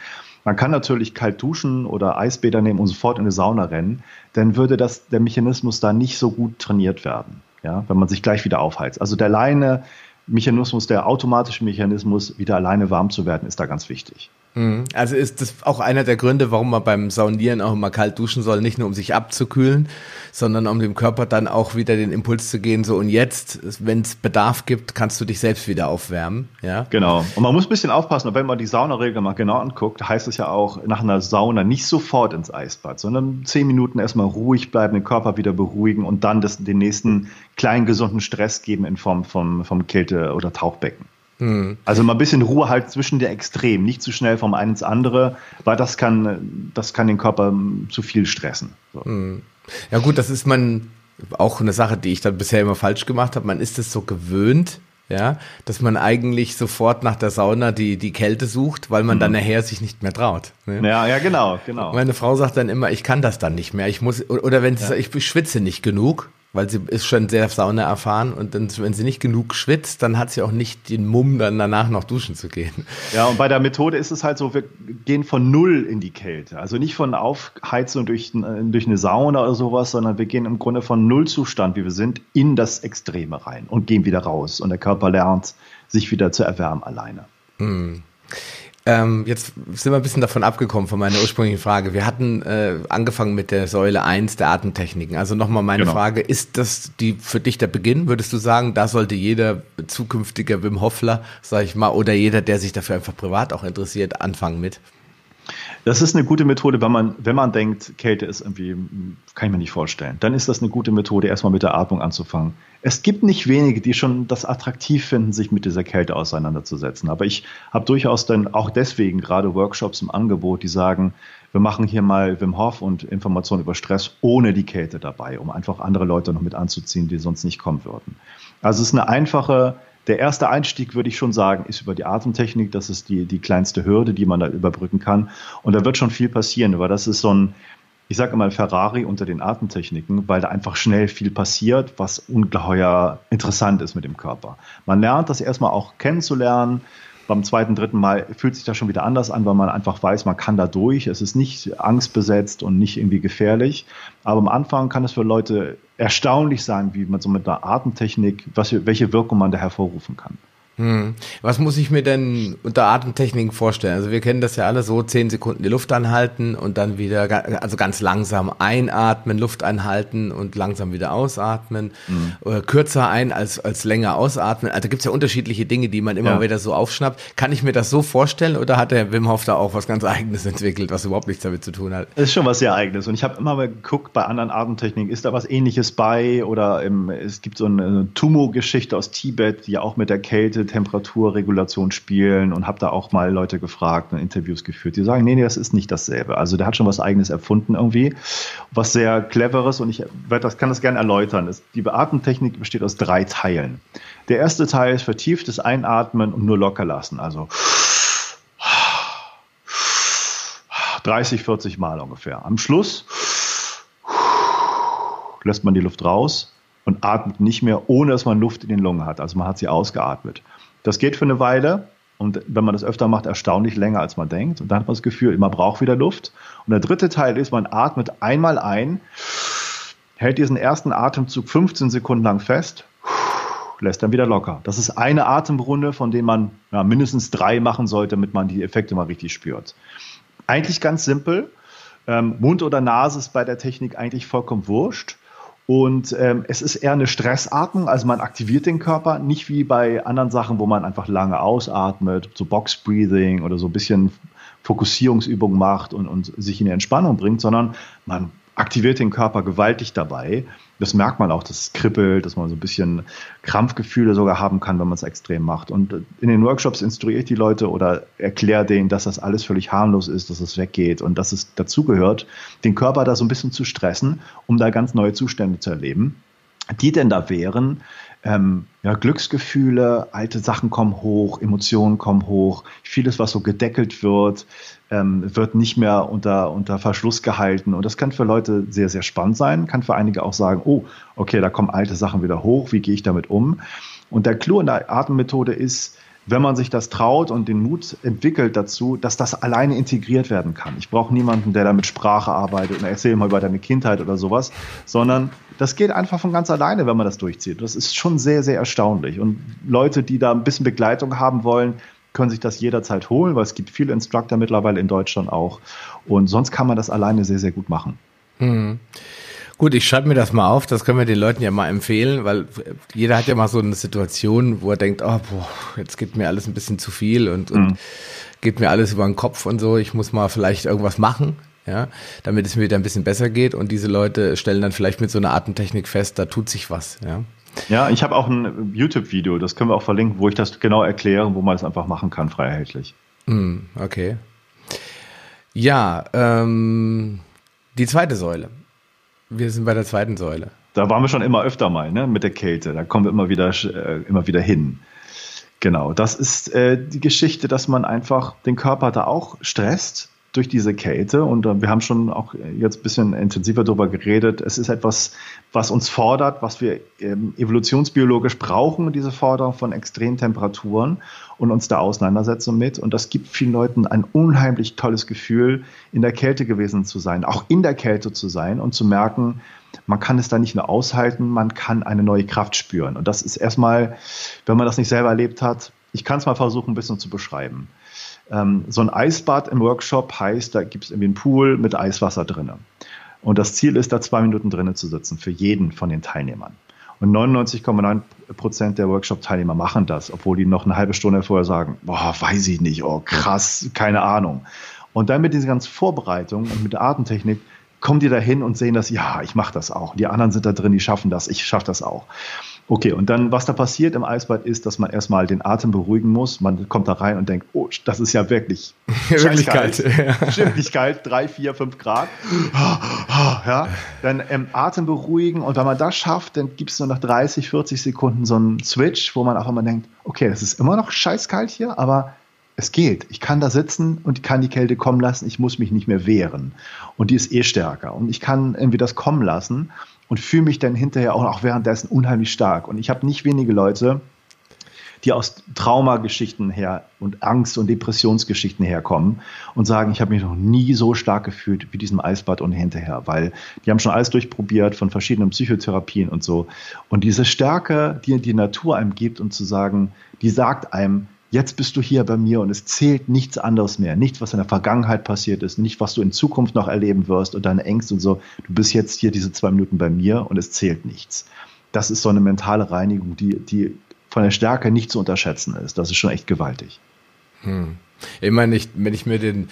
Man kann natürlich kalt duschen oder Eisbäder nehmen und sofort in eine Sauna rennen, dann würde das, der Mechanismus da nicht so gut trainiert werden, ja, wenn man sich gleich wieder aufheizt. Also der alleine Mechanismus, der automatische Mechanismus, wieder alleine warm zu werden, ist da ganz wichtig. Mhm. Also ist das auch einer der Gründe, warum man beim Saunieren auch immer kalt duschen soll, nicht nur um sich abzukühlen, sondern um dem Körper dann auch wieder den Impuls zu gehen, so und jetzt, wenn es Bedarf gibt, kannst du dich selbst wieder aufwärmen. Ja? Genau. Und man muss ein bisschen aufpassen, wenn man die Saunaregel mal genau anguckt, heißt es ja auch nach einer Sauna nicht sofort ins Eisbad, sondern zehn Minuten erstmal ruhig bleiben, den Körper wieder beruhigen und dann das, den nächsten kleinen gesunden Stress geben in Form vom, vom Kälte- oder Tauchbecken. Mhm. Also mal ein bisschen Ruhe halt zwischen der Extremen, nicht zu schnell vom einen ins andere, weil das kann, das kann den Körper hm, zu viel stressen. So. Mhm. Ja gut, das ist man auch eine Sache, die ich dann bisher immer falsch gemacht habe. Man ist es so gewöhnt, ja, dass man eigentlich sofort nach der Sauna die, die Kälte sucht, weil man mhm. dann nachher sich nicht mehr traut. Ne? Ja, ja, genau, genau. Meine Frau sagt dann immer, ich kann das dann nicht mehr. Ich muss, oder wenn sie ja. sagt, ich schwitze nicht genug, weil sie ist schon sehr Sauna erfahren und dann, wenn sie nicht genug schwitzt, dann hat sie auch nicht den Mumm, dann danach noch duschen zu gehen. Ja, und bei der Methode ist es halt so, wir gehen von Null in die Kälte. Also nicht von Aufheizung durch, durch eine Sauna oder sowas, sondern wir gehen im Grunde von Nullzustand, wie wir sind, in das Extreme rein und gehen wieder raus. Und der Körper lernt, sich wieder zu erwärmen alleine. Mhm. Ähm, jetzt sind wir ein bisschen davon abgekommen von meiner ursprünglichen Frage. Wir hatten äh, angefangen mit der Säule 1 der Atemtechniken. Also nochmal meine genau. Frage, ist das die für dich der Beginn? Würdest du sagen, da sollte jeder zukünftige Wim Hoffler, sag ich mal, oder jeder, der sich dafür einfach privat auch interessiert, anfangen mit? Das ist eine gute Methode, wenn man, wenn man denkt, Kälte ist irgendwie, kann ich mir nicht vorstellen. Dann ist das eine gute Methode, erstmal mit der Atmung anzufangen. Es gibt nicht wenige, die schon das attraktiv finden, sich mit dieser Kälte auseinanderzusetzen. Aber ich habe durchaus dann auch deswegen gerade Workshops im Angebot, die sagen, wir machen hier mal Wim Hof und Informationen über Stress ohne die Kälte dabei, um einfach andere Leute noch mit anzuziehen, die sonst nicht kommen würden. Also es ist eine einfache der erste Einstieg, würde ich schon sagen, ist über die Atemtechnik. Das ist die, die kleinste Hürde, die man da überbrücken kann. Und da wird schon viel passieren, weil das ist so ein, ich sage mal Ferrari unter den Atemtechniken, weil da einfach schnell viel passiert, was ungeheuer interessant ist mit dem Körper. Man lernt das erstmal auch kennenzulernen. Beim zweiten, dritten Mal fühlt sich das schon wieder anders an, weil man einfach weiß, man kann da durch. Es ist nicht angstbesetzt und nicht irgendwie gefährlich. Aber am Anfang kann es für Leute erstaunlich sein, wie man so mit der Atemtechnik, was, welche Wirkung man da hervorrufen kann. Hm. Was muss ich mir denn unter Atemtechniken vorstellen? Also wir kennen das ja alle so, zehn Sekunden die Luft anhalten und dann wieder, also ganz langsam einatmen, Luft anhalten und langsam wieder ausatmen. Mhm. Oder kürzer ein als, als länger ausatmen. Also gibt's ja unterschiedliche Dinge, die man immer ja. wieder so aufschnappt. Kann ich mir das so vorstellen oder hat der Wim Hof da auch was ganz Eigenes entwickelt, was überhaupt nichts damit zu tun hat? Das ist schon was sehr Eigenes. Und ich habe immer mal geguckt bei anderen Atemtechniken, ist da was ähnliches bei? Oder im, es gibt so eine Tumo-Geschichte aus Tibet, die auch mit der Kälte Temperaturregulation spielen und habe da auch mal Leute gefragt und Interviews geführt. Die sagen, nee, nee, das ist nicht dasselbe. Also der hat schon was eigenes erfunden irgendwie, was sehr cleveres und ich das, kann das gerne erläutern. Die Beatmungstechnik besteht aus drei Teilen. Der erste Teil ist vertieftes Einatmen und nur locker lassen. Also 30, 40 Mal ungefähr. Am Schluss lässt man die Luft raus und atmet nicht mehr, ohne dass man Luft in den Lungen hat. Also man hat sie ausgeatmet. Das geht für eine Weile und wenn man das öfter macht, erstaunlich länger, als man denkt. Und dann hat man das Gefühl, man braucht wieder Luft. Und der dritte Teil ist, man atmet einmal ein, hält diesen ersten Atemzug 15 Sekunden lang fest, lässt dann wieder locker. Das ist eine Atemrunde, von der man ja, mindestens drei machen sollte, damit man die Effekte mal richtig spürt. Eigentlich ganz simpel. Ähm, Mund oder Nase ist bei der Technik eigentlich vollkommen wurscht. Und ähm, es ist eher eine Stressatmung, also man aktiviert den Körper, nicht wie bei anderen Sachen, wo man einfach lange ausatmet, so Box Breathing oder so ein bisschen Fokussierungsübung macht und, und sich in die Entspannung bringt, sondern man aktiviert den Körper gewaltig dabei. Das merkt man auch, dass es kribbelt, dass man so ein bisschen Krampfgefühle sogar haben kann, wenn man es extrem macht. Und in den Workshops instruiere ich die Leute oder erkläre denen, dass das alles völlig harmlos ist, dass es weggeht und dass es dazugehört, den Körper da so ein bisschen zu stressen, um da ganz neue Zustände zu erleben. Die denn da wären, ähm, ja, Glücksgefühle, alte Sachen kommen hoch, Emotionen kommen hoch, vieles, was so gedeckelt wird, ähm, wird nicht mehr unter, unter Verschluss gehalten. Und das kann für Leute sehr, sehr spannend sein, kann für einige auch sagen, oh, okay, da kommen alte Sachen wieder hoch, wie gehe ich damit um? Und der Clou in der Atemmethode ist, wenn man sich das traut und den Mut entwickelt dazu, dass das alleine integriert werden kann. Ich brauche niemanden, der da mit Sprache arbeitet und erzähl mal über deine Kindheit oder sowas, sondern das geht einfach von ganz alleine, wenn man das durchzieht. Das ist schon sehr, sehr erstaunlich. Und Leute, die da ein bisschen Begleitung haben wollen, können sich das jederzeit holen, weil es gibt viele Instructor mittlerweile in Deutschland auch. Und sonst kann man das alleine sehr, sehr gut machen. Mhm. Gut, ich schreibe mir das mal auf, das können wir den Leuten ja mal empfehlen, weil jeder hat ja mal so eine Situation, wo er denkt, oh, boah, jetzt geht mir alles ein bisschen zu viel und, und mhm. geht mir alles über den Kopf und so, ich muss mal vielleicht irgendwas machen, ja, damit es mir wieder ein bisschen besser geht und diese Leute stellen dann vielleicht mit so einer Atemtechnik fest, da tut sich was, ja. Ja, ich habe auch ein YouTube-Video, das können wir auch verlinken, wo ich das genau erkläre, wo man es einfach machen kann, frei erhältlich. Mm, okay. Ja, ähm, die zweite Säule. Wir sind bei der zweiten Säule. Da waren wir schon immer öfter mal, ne, mit der Kälte. Da kommen wir immer wieder, äh, immer wieder hin. Genau, das ist äh, die Geschichte, dass man einfach den Körper da auch stresst durch diese Kälte. Und äh, wir haben schon auch jetzt ein bisschen intensiver darüber geredet. Es ist etwas, was uns fordert, was wir ähm, evolutionsbiologisch brauchen, diese Forderung von extremen Temperaturen und uns da auseinandersetzen mit. Und das gibt vielen Leuten ein unheimlich tolles Gefühl, in der Kälte gewesen zu sein, auch in der Kälte zu sein und zu merken, man kann es da nicht nur aushalten, man kann eine neue Kraft spüren. Und das ist erstmal, wenn man das nicht selber erlebt hat, ich kann es mal versuchen, ein bisschen zu beschreiben. Ähm, so ein Eisbad im Workshop heißt, da gibt es irgendwie einen Pool mit Eiswasser drinnen. Und das Ziel ist, da zwei Minuten drinnen zu sitzen für jeden von den Teilnehmern. Und 99,9 Prozent der Workshop-Teilnehmer machen das, obwohl die noch eine halbe Stunde vorher sagen, boah, weiß ich nicht, oh krass, keine Ahnung. Und dann mit dieser ganzen Vorbereitung und mit der Atemtechnik kommen die da hin und sehen das, ja, ich mache das auch. Die anderen sind da drin, die schaffen das, ich schaffe das auch. Okay, und dann, was da passiert im Eisbad ist, dass man erstmal den Atem beruhigen muss. Man kommt da rein und denkt, oh, das ist ja wirklich kalt. Wirklich kalt, drei, vier, fünf Grad. Ja, dann ähm, Atem beruhigen und wenn man das schafft, dann gibt es nur nach 30, 40 Sekunden so einen Switch, wo man auch immer denkt, okay, das ist immer noch scheißkalt hier, aber es geht. Ich kann da sitzen und kann die Kälte kommen lassen. Ich muss mich nicht mehr wehren. Und die ist eh stärker. Und ich kann irgendwie das kommen lassen und fühle mich dann hinterher auch, auch währenddessen unheimlich stark. Und ich habe nicht wenige Leute, die aus Traumageschichten her und Angst- und Depressionsgeschichten herkommen und sagen, ich habe mich noch nie so stark gefühlt wie diesem Eisbad und hinterher, weil die haben schon alles durchprobiert von verschiedenen Psychotherapien und so. Und diese Stärke, die die Natur einem gibt und zu sagen, die sagt einem, jetzt bist du hier bei mir und es zählt nichts anderes mehr. Nichts, was in der Vergangenheit passiert ist, nicht, was du in Zukunft noch erleben wirst und deine Ängste und so. Du bist jetzt hier diese zwei Minuten bei mir und es zählt nichts. Das ist so eine mentale Reinigung, die, die von der Stärke nicht zu unterschätzen ist. Das ist schon echt gewaltig. Hm. Ich meine, ich, wenn ich mir den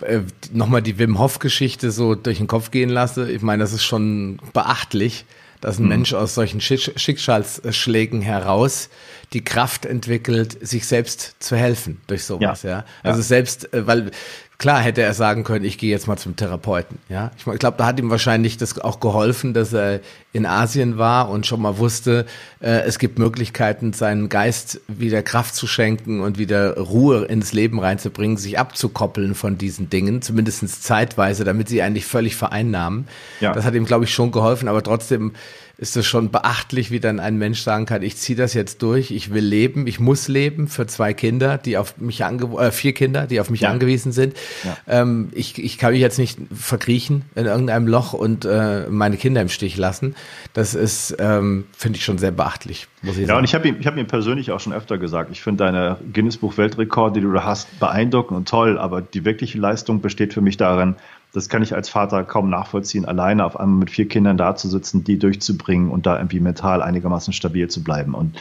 äh, nochmal die Wim Hof Geschichte so durch den Kopf gehen lasse, ich meine, das ist schon beachtlich dass ein mhm. Mensch aus solchen Schicksalsschlägen heraus die Kraft entwickelt, sich selbst zu helfen durch sowas, ja. ja? Also ja. selbst, äh, weil Klar hätte er sagen können, ich gehe jetzt mal zum Therapeuten. Ja, ich, ich glaube, da hat ihm wahrscheinlich das auch geholfen, dass er in Asien war und schon mal wusste, äh, es gibt Möglichkeiten, seinen Geist wieder Kraft zu schenken und wieder Ruhe ins Leben reinzubringen, sich abzukoppeln von diesen Dingen, zumindest zeitweise, damit sie eigentlich völlig vereinnahmen. Ja. Das hat ihm, glaube ich, schon geholfen, aber trotzdem ist es schon beachtlich, wie dann ein Mensch sagen kann, ich ziehe das jetzt durch, ich will leben, ich muss leben für zwei Kinder, die auf mich ange äh, vier Kinder, die auf mich ja. angewiesen sind. Ja. Ähm, ich, ich kann mich jetzt nicht verkriechen in irgendeinem Loch und äh, meine Kinder im Stich lassen. Das ist, ähm, finde ich schon sehr beachtlich. Muss ich ja, sagen. und ich habe ihm, ich hab ihm persönlich auch schon öfter gesagt, ich finde deine Guinness-Buch-Weltrekorde, die du da hast, beeindruckend und toll, aber die wirkliche Leistung besteht für mich darin, das kann ich als Vater kaum nachvollziehen, alleine auf einmal mit vier Kindern da zu sitzen, die durchzubringen und da irgendwie mental einigermaßen stabil zu bleiben. Und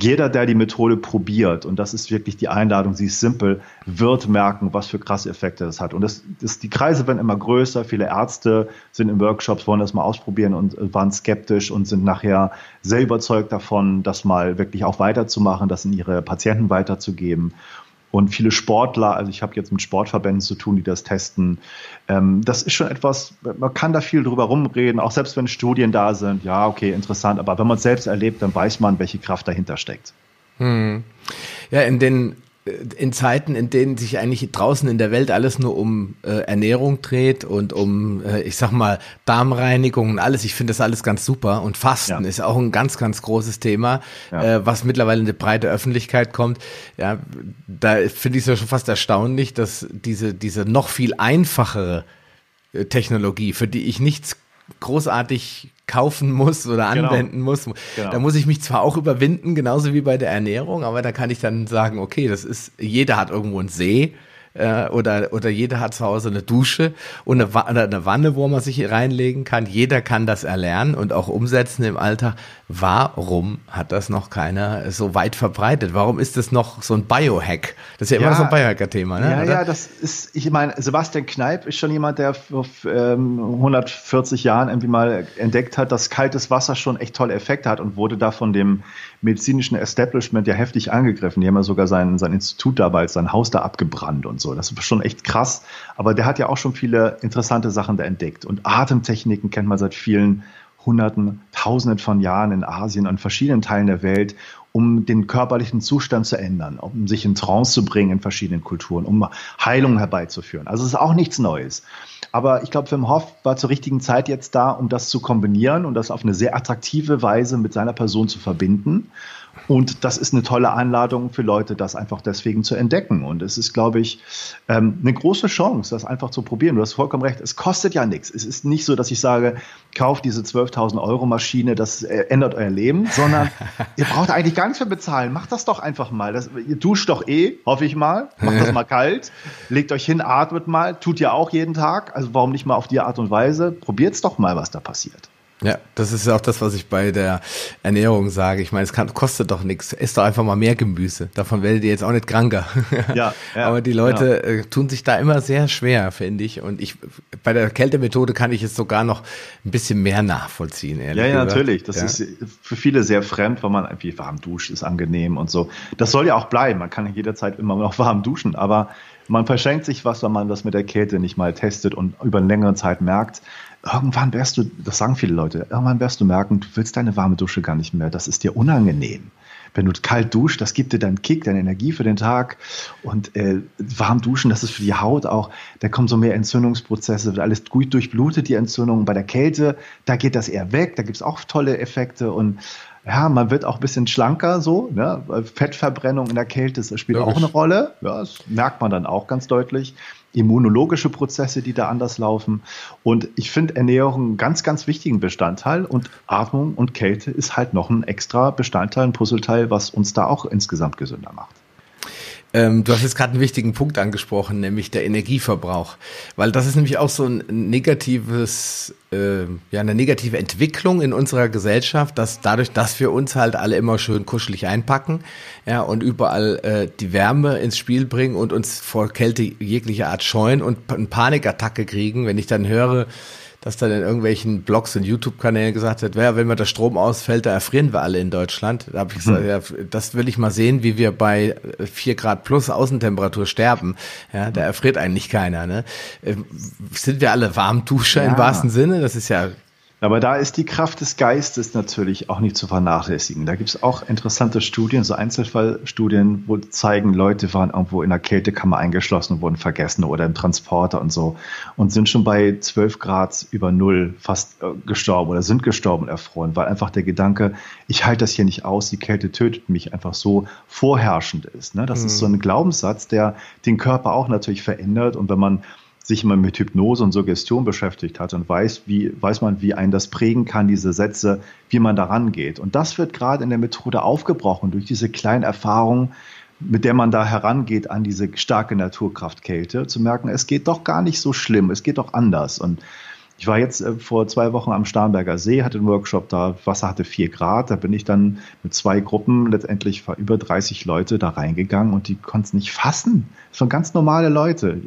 jeder, der die Methode probiert, und das ist wirklich die Einladung, sie ist simpel, wird merken, was für krasse Effekte das hat. Und das, das, die Kreise werden immer größer. Viele Ärzte sind in Workshops, wollen das mal ausprobieren und waren skeptisch und sind nachher sehr überzeugt davon, das mal wirklich auch weiterzumachen, das in ihre Patienten weiterzugeben. Und viele Sportler, also ich habe jetzt mit Sportverbänden zu tun, die das testen. Ähm, das ist schon etwas, man kann da viel drüber rumreden, auch selbst wenn Studien da sind. Ja, okay, interessant, aber wenn man es selbst erlebt, dann weiß man, welche Kraft dahinter steckt. Hm. Ja, in den in Zeiten, in denen sich eigentlich draußen in der Welt alles nur um äh, Ernährung dreht und um, äh, ich sag mal, Darmreinigung und alles. Ich finde das alles ganz super. Und Fasten ja. ist auch ein ganz, ganz großes Thema, ja. äh, was mittlerweile in die breite Öffentlichkeit kommt. Ja, da finde ich es ja schon fast erstaunlich, dass diese, diese noch viel einfachere äh, Technologie, für die ich nichts großartig kaufen muss oder genau. anwenden genau. muss. Genau. Da muss ich mich zwar auch überwinden, genauso wie bei der Ernährung, aber da kann ich dann sagen, okay, das ist, jeder hat irgendwo einen See äh, oder, oder jeder hat zu Hause eine Dusche und eine, eine Wanne, wo man sich reinlegen kann. Jeder kann das erlernen und auch umsetzen im Alltag. Warum hat das noch keiner so weit verbreitet? Warum ist das noch so ein Biohack? Das ist ja, ja immer so ein Biohacker-Thema, ne? Ja, oder? ja, das ist, ich meine, Sebastian Kneip ist schon jemand, der vor ähm, 140 Jahren irgendwie mal entdeckt hat, dass kaltes Wasser schon echt tolle Effekte hat und wurde da von dem medizinischen Establishment ja heftig angegriffen. Die haben ja sogar sein, sein Institut dabei, sein Haus da abgebrannt und so. Das ist schon echt krass. Aber der hat ja auch schon viele interessante Sachen da entdeckt. Und Atemtechniken kennt man seit vielen Hunderten, Tausenden von Jahren in Asien und verschiedenen Teilen der Welt, um den körperlichen Zustand zu ändern, um sich in Trance zu bringen in verschiedenen Kulturen, um Heilung herbeizuführen. Also es ist auch nichts Neues. Aber ich glaube, Wim Hof war zur richtigen Zeit jetzt da, um das zu kombinieren und das auf eine sehr attraktive Weise mit seiner Person zu verbinden. Und das ist eine tolle Einladung für Leute, das einfach deswegen zu entdecken. Und es ist, glaube ich, ähm, eine große Chance, das einfach zu probieren. Du hast vollkommen recht, es kostet ja nichts. Es ist nicht so, dass ich sage, kauft diese 12.000 Euro Maschine, das äh, ändert euer Leben, sondern ihr braucht eigentlich gar nichts mehr bezahlen. Macht das doch einfach mal. Das, ihr duscht doch eh, hoffe ich mal. Macht das mal kalt. Legt euch hin, atmet mal. Tut ihr auch jeden Tag. Also warum nicht mal auf die Art und Weise? Probiert's doch mal, was da passiert. Ja, das ist ja auch das, was ich bei der Ernährung sage. Ich meine, es kann, kostet doch nichts. Isst doch einfach mal mehr Gemüse. Davon werdet ihr jetzt auch nicht kranker. Ja, ja Aber die Leute ja. Äh, tun sich da immer sehr schwer, finde ich. Und ich, bei der Kältemethode kann ich es sogar noch ein bisschen mehr nachvollziehen, ehrlich Ja, ja, gesagt. natürlich. Das ja. ist für viele sehr fremd, weil man irgendwie warm duscht, ist angenehm und so. Das soll ja auch bleiben. Man kann jederzeit immer noch warm duschen. Aber man verschenkt sich was, wenn man das mit der Kälte nicht mal testet und über eine längere Zeit merkt, irgendwann wirst du, das sagen viele Leute, irgendwann wirst du merken, du willst deine warme Dusche gar nicht mehr. Das ist dir unangenehm. Wenn du kalt duschst, das gibt dir deinen Kick, deine Energie für den Tag. Und äh, warm duschen, das ist für die Haut auch, da kommen so mehr Entzündungsprozesse, wird alles gut durchblutet, die Entzündung. Bei der Kälte, da geht das eher weg, da gibt es auch tolle Effekte. Und ja, man wird auch ein bisschen schlanker so. Ne? Fettverbrennung in der Kälte das spielt Logisch. auch eine Rolle. Ja, das merkt man dann auch ganz deutlich immunologische Prozesse, die da anders laufen. Und ich finde Ernährung einen ganz, ganz wichtigen Bestandteil und Atmung und Kälte ist halt noch ein extra Bestandteil, ein Puzzleteil, was uns da auch insgesamt gesünder macht. Ähm, du hast jetzt gerade einen wichtigen Punkt angesprochen, nämlich der Energieverbrauch. Weil das ist nämlich auch so ein negatives, äh, ja, eine negative Entwicklung in unserer Gesellschaft, dass dadurch, dass wir uns halt alle immer schön kuschelig einpacken, ja, und überall äh, die Wärme ins Spiel bringen und uns vor Kälte jeglicher Art scheuen und eine Panikattacke kriegen, wenn ich dann höre, dass dann in irgendwelchen Blogs und YouTube-Kanälen gesagt wird, ja, wenn mir der Strom ausfällt, da erfrieren wir alle in Deutschland. Da habe ich gesagt, hm. ja, das will ich mal sehen, wie wir bei vier Grad plus Außentemperatur sterben. Ja, da erfriert eigentlich keiner. Ne? Äh, sind wir alle Warmduscher ja. im wahrsten Sinne? Das ist ja aber da ist die Kraft des Geistes natürlich auch nicht zu vernachlässigen. Da gibt es auch interessante Studien, so Einzelfallstudien, wo zeigen, Leute waren irgendwo in der Kältekammer eingeschlossen und wurden vergessen oder im Transporter und so und sind schon bei 12 Grad über Null fast äh, gestorben oder sind gestorben und erfroren, weil einfach der Gedanke, ich halte das hier nicht aus, die Kälte tötet mich, einfach so vorherrschend ist. Ne? Das mhm. ist so ein Glaubenssatz, der den Körper auch natürlich verändert und wenn man sich immer mit Hypnose und Suggestion beschäftigt hat und weiß, wie, weiß man, wie einen das prägen kann, diese Sätze, wie man daran geht. Und das wird gerade in der Methode aufgebrochen durch diese kleinen Erfahrungen, mit der man da herangeht an diese starke Naturkraftkälte, zu merken, es geht doch gar nicht so schlimm, es geht doch anders. Und ich war jetzt äh, vor zwei Wochen am Starnberger See, hatte einen Workshop da, Wasser hatte vier Grad, da bin ich dann mit zwei Gruppen, letztendlich war über 30 Leute da reingegangen und die konnten es nicht fassen. Waren ganz normale Leute,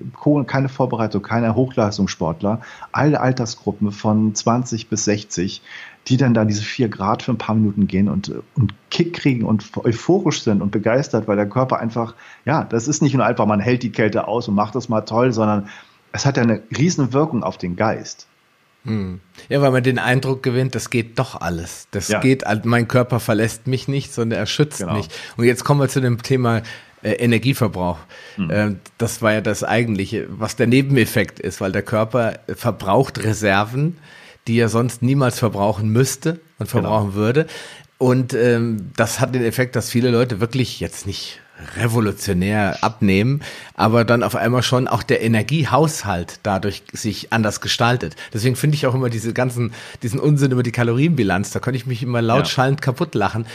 keine Vorbereitung, keine Hochleistungssportler, alle Altersgruppen von 20 bis 60, die dann da diese vier Grad für ein paar Minuten gehen und, und Kick kriegen und euphorisch sind und begeistert, weil der Körper einfach, ja, das ist nicht nur einfach, man hält die Kälte aus und macht das mal toll, sondern es hat ja eine riesen Wirkung auf den Geist. Hm. Ja, weil man den Eindruck gewinnt, das geht doch alles. Das ja. geht, mein Körper verlässt mich nicht, sondern er schützt genau. mich. Und jetzt kommen wir zu dem Thema äh, Energieverbrauch. Hm. Äh, das war ja das eigentliche, was der Nebeneffekt ist, weil der Körper verbraucht Reserven, die er sonst niemals verbrauchen müsste und verbrauchen genau. würde. Und ähm, das hat den Effekt, dass viele Leute wirklich jetzt nicht revolutionär abnehmen, aber dann auf einmal schon auch der Energiehaushalt dadurch sich anders gestaltet. Deswegen finde ich auch immer diese ganzen, diesen Unsinn über die Kalorienbilanz, da könnte ich mich immer laut ja. schallend kaputt lachen.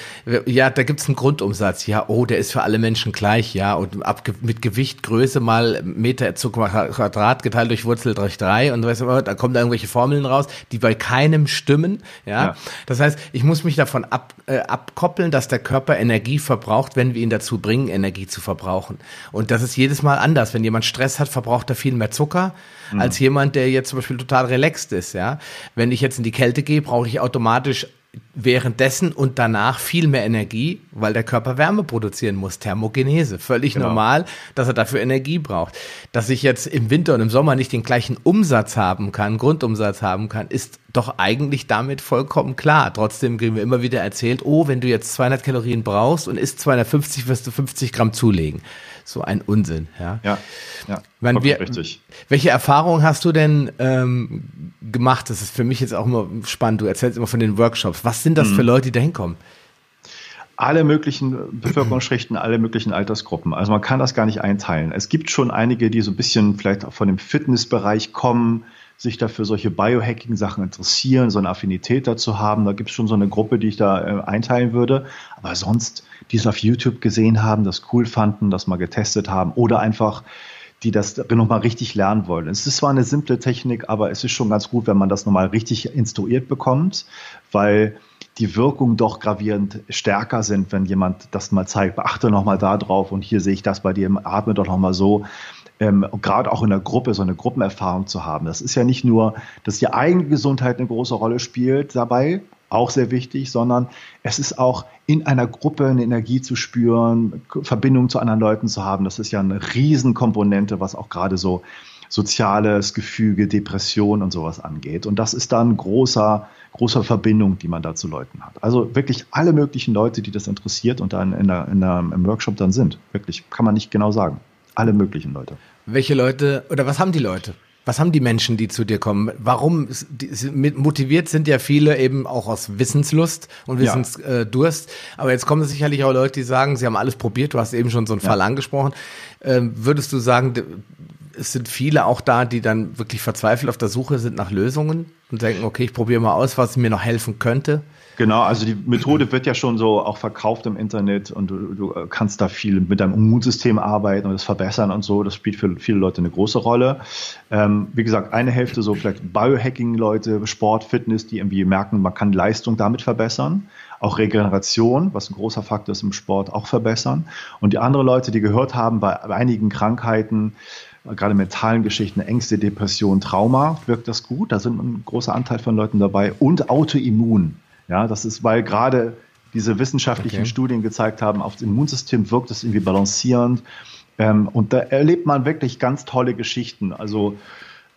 Ja, da gibt's einen Grundumsatz, ja, oh, der ist für alle Menschen gleich, ja, und ab, mit Gewicht, Größe mal Meter zu Quadrat geteilt durch Wurzel durch drei und weißt du, da kommen da irgendwelche Formeln raus, die bei keinem stimmen, ja. ja. Das heißt, ich muss mich davon ab, äh, abkoppeln, dass der Körper Energie verbraucht, wenn wir ihn dazu bringen, Energie zu verbrauchen. Und das ist jedes Mal anders. Wenn jemand Stress hat, verbraucht er viel mehr Zucker mhm. als jemand, der jetzt zum Beispiel total relaxed ist. Ja, wenn ich jetzt in die Kälte gehe, brauche ich automatisch währenddessen und danach viel mehr Energie, weil der Körper Wärme produzieren muss. Thermogenese. Völlig genau. normal, dass er dafür Energie braucht. Dass ich jetzt im Winter und im Sommer nicht den gleichen Umsatz haben kann, Grundumsatz haben kann, ist doch eigentlich damit vollkommen klar. Trotzdem kriegen wir immer wieder erzählt, oh, wenn du jetzt 200 Kalorien brauchst und isst 250, wirst du 50 Gramm zulegen so ein Unsinn. Ja, ja, ja meine, wir, richtig. Welche Erfahrungen hast du denn ähm, gemacht? Das ist für mich jetzt auch immer spannend. Du erzählst immer von den Workshops. Was sind das mhm. für Leute, die da hinkommen? alle möglichen Bevölkerungsschichten, alle möglichen Altersgruppen. Also man kann das gar nicht einteilen. Es gibt schon einige, die so ein bisschen vielleicht auch von dem Fitnessbereich kommen, sich dafür solche Biohacking-Sachen interessieren, so eine Affinität dazu haben. Da gibt es schon so eine Gruppe, die ich da äh, einteilen würde. Aber sonst, die es auf YouTube gesehen haben, das cool fanden, das mal getestet haben oder einfach die das nochmal richtig lernen wollen. Es ist zwar eine simple Technik, aber es ist schon ganz gut, wenn man das nochmal richtig instruiert bekommt, weil die Wirkung doch gravierend stärker sind, wenn jemand das mal zeigt, beachte nochmal da drauf und hier sehe ich das bei dir, atme doch nochmal so. Ähm, gerade auch in der Gruppe so eine Gruppenerfahrung zu haben. Das ist ja nicht nur, dass die eigene Gesundheit eine große Rolle spielt dabei, auch sehr wichtig, sondern es ist auch in einer Gruppe eine Energie zu spüren, Verbindung zu anderen Leuten zu haben. Das ist ja eine Riesenkomponente, was auch gerade so soziales Gefüge, Depression und sowas angeht. Und das ist dann großer, großer Verbindung, die man da zu Leuten hat. Also wirklich alle möglichen Leute, die das interessiert und dann in der, in der, im Workshop dann sind. Wirklich, kann man nicht genau sagen. Alle möglichen Leute. Welche Leute oder was haben die Leute? Was haben die Menschen, die zu dir kommen? Warum motiviert sind ja viele eben auch aus Wissenslust und Wissensdurst. Ja. Aber jetzt kommen sicherlich auch Leute, die sagen, sie haben alles probiert. Du hast eben schon so einen ja. Fall angesprochen. Ähm, würdest du sagen, es sind viele auch da, die dann wirklich verzweifelt auf der Suche sind nach Lösungen und denken, okay, ich probiere mal aus, was mir noch helfen könnte? Genau, also die Methode wird ja schon so auch verkauft im Internet und du, du kannst da viel mit deinem Immunsystem arbeiten und es verbessern und so. Das spielt für viele Leute eine große Rolle. Ähm, wie gesagt, eine Hälfte so vielleicht Biohacking-Leute, Sport, Fitness, die irgendwie merken, man kann Leistung damit verbessern. Auch Regeneration, was ein großer Faktor ist im Sport, auch verbessern. Und die anderen Leute, die gehört haben, bei einigen Krankheiten, gerade mentalen Geschichten, Ängste, Depression, Trauma, wirkt das gut. Da sind ein großer Anteil von Leuten dabei. Und Autoimmun. Ja, das ist, weil gerade diese wissenschaftlichen okay. Studien gezeigt haben, aufs Immunsystem wirkt es irgendwie balancierend. Ähm, und da erlebt man wirklich ganz tolle Geschichten. Also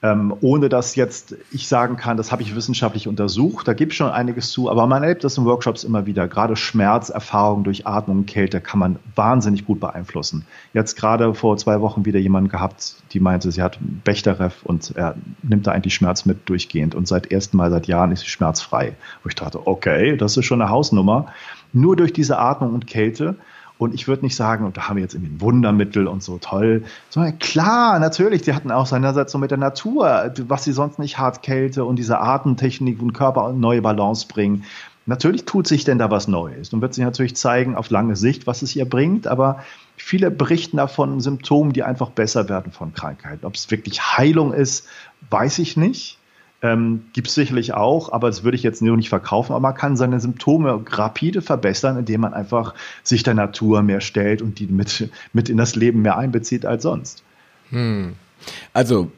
ähm, ohne dass jetzt ich sagen kann, das habe ich wissenschaftlich untersucht. Da gibt es schon einiges zu, aber man erlebt das in Workshops immer wieder. Gerade Schmerzerfahrungen durch Atmung und Kälte kann man wahnsinnig gut beeinflussen. Jetzt gerade vor zwei Wochen wieder jemanden gehabt, die meinte, sie hat Bechterew und er nimmt da eigentlich Schmerz mit durchgehend und seit ersten Mal seit Jahren ist sie schmerzfrei. Wo ich dachte, okay, das ist schon eine Hausnummer. Nur durch diese Atmung und Kälte und ich würde nicht sagen, und da haben wir jetzt irgendwie ein Wundermittel und so toll, sondern klar, natürlich, sie hatten seinerseits mit der Natur, was sie sonst nicht hat, Kälte und diese Atemtechnik und Körper in neue Balance bringen. Natürlich tut sich denn da was Neues und wird sich natürlich zeigen auf lange Sicht, was es ihr bringt, aber viele berichten davon Symptomen, die einfach besser werden von Krankheiten. Ob es wirklich Heilung ist, weiß ich nicht. Ähm, Gibt es sicherlich auch, aber das würde ich jetzt nur nicht verkaufen. Aber man kann seine Symptome rapide verbessern, indem man einfach sich der Natur mehr stellt und die mit, mit in das Leben mehr einbezieht als sonst. Hm. Also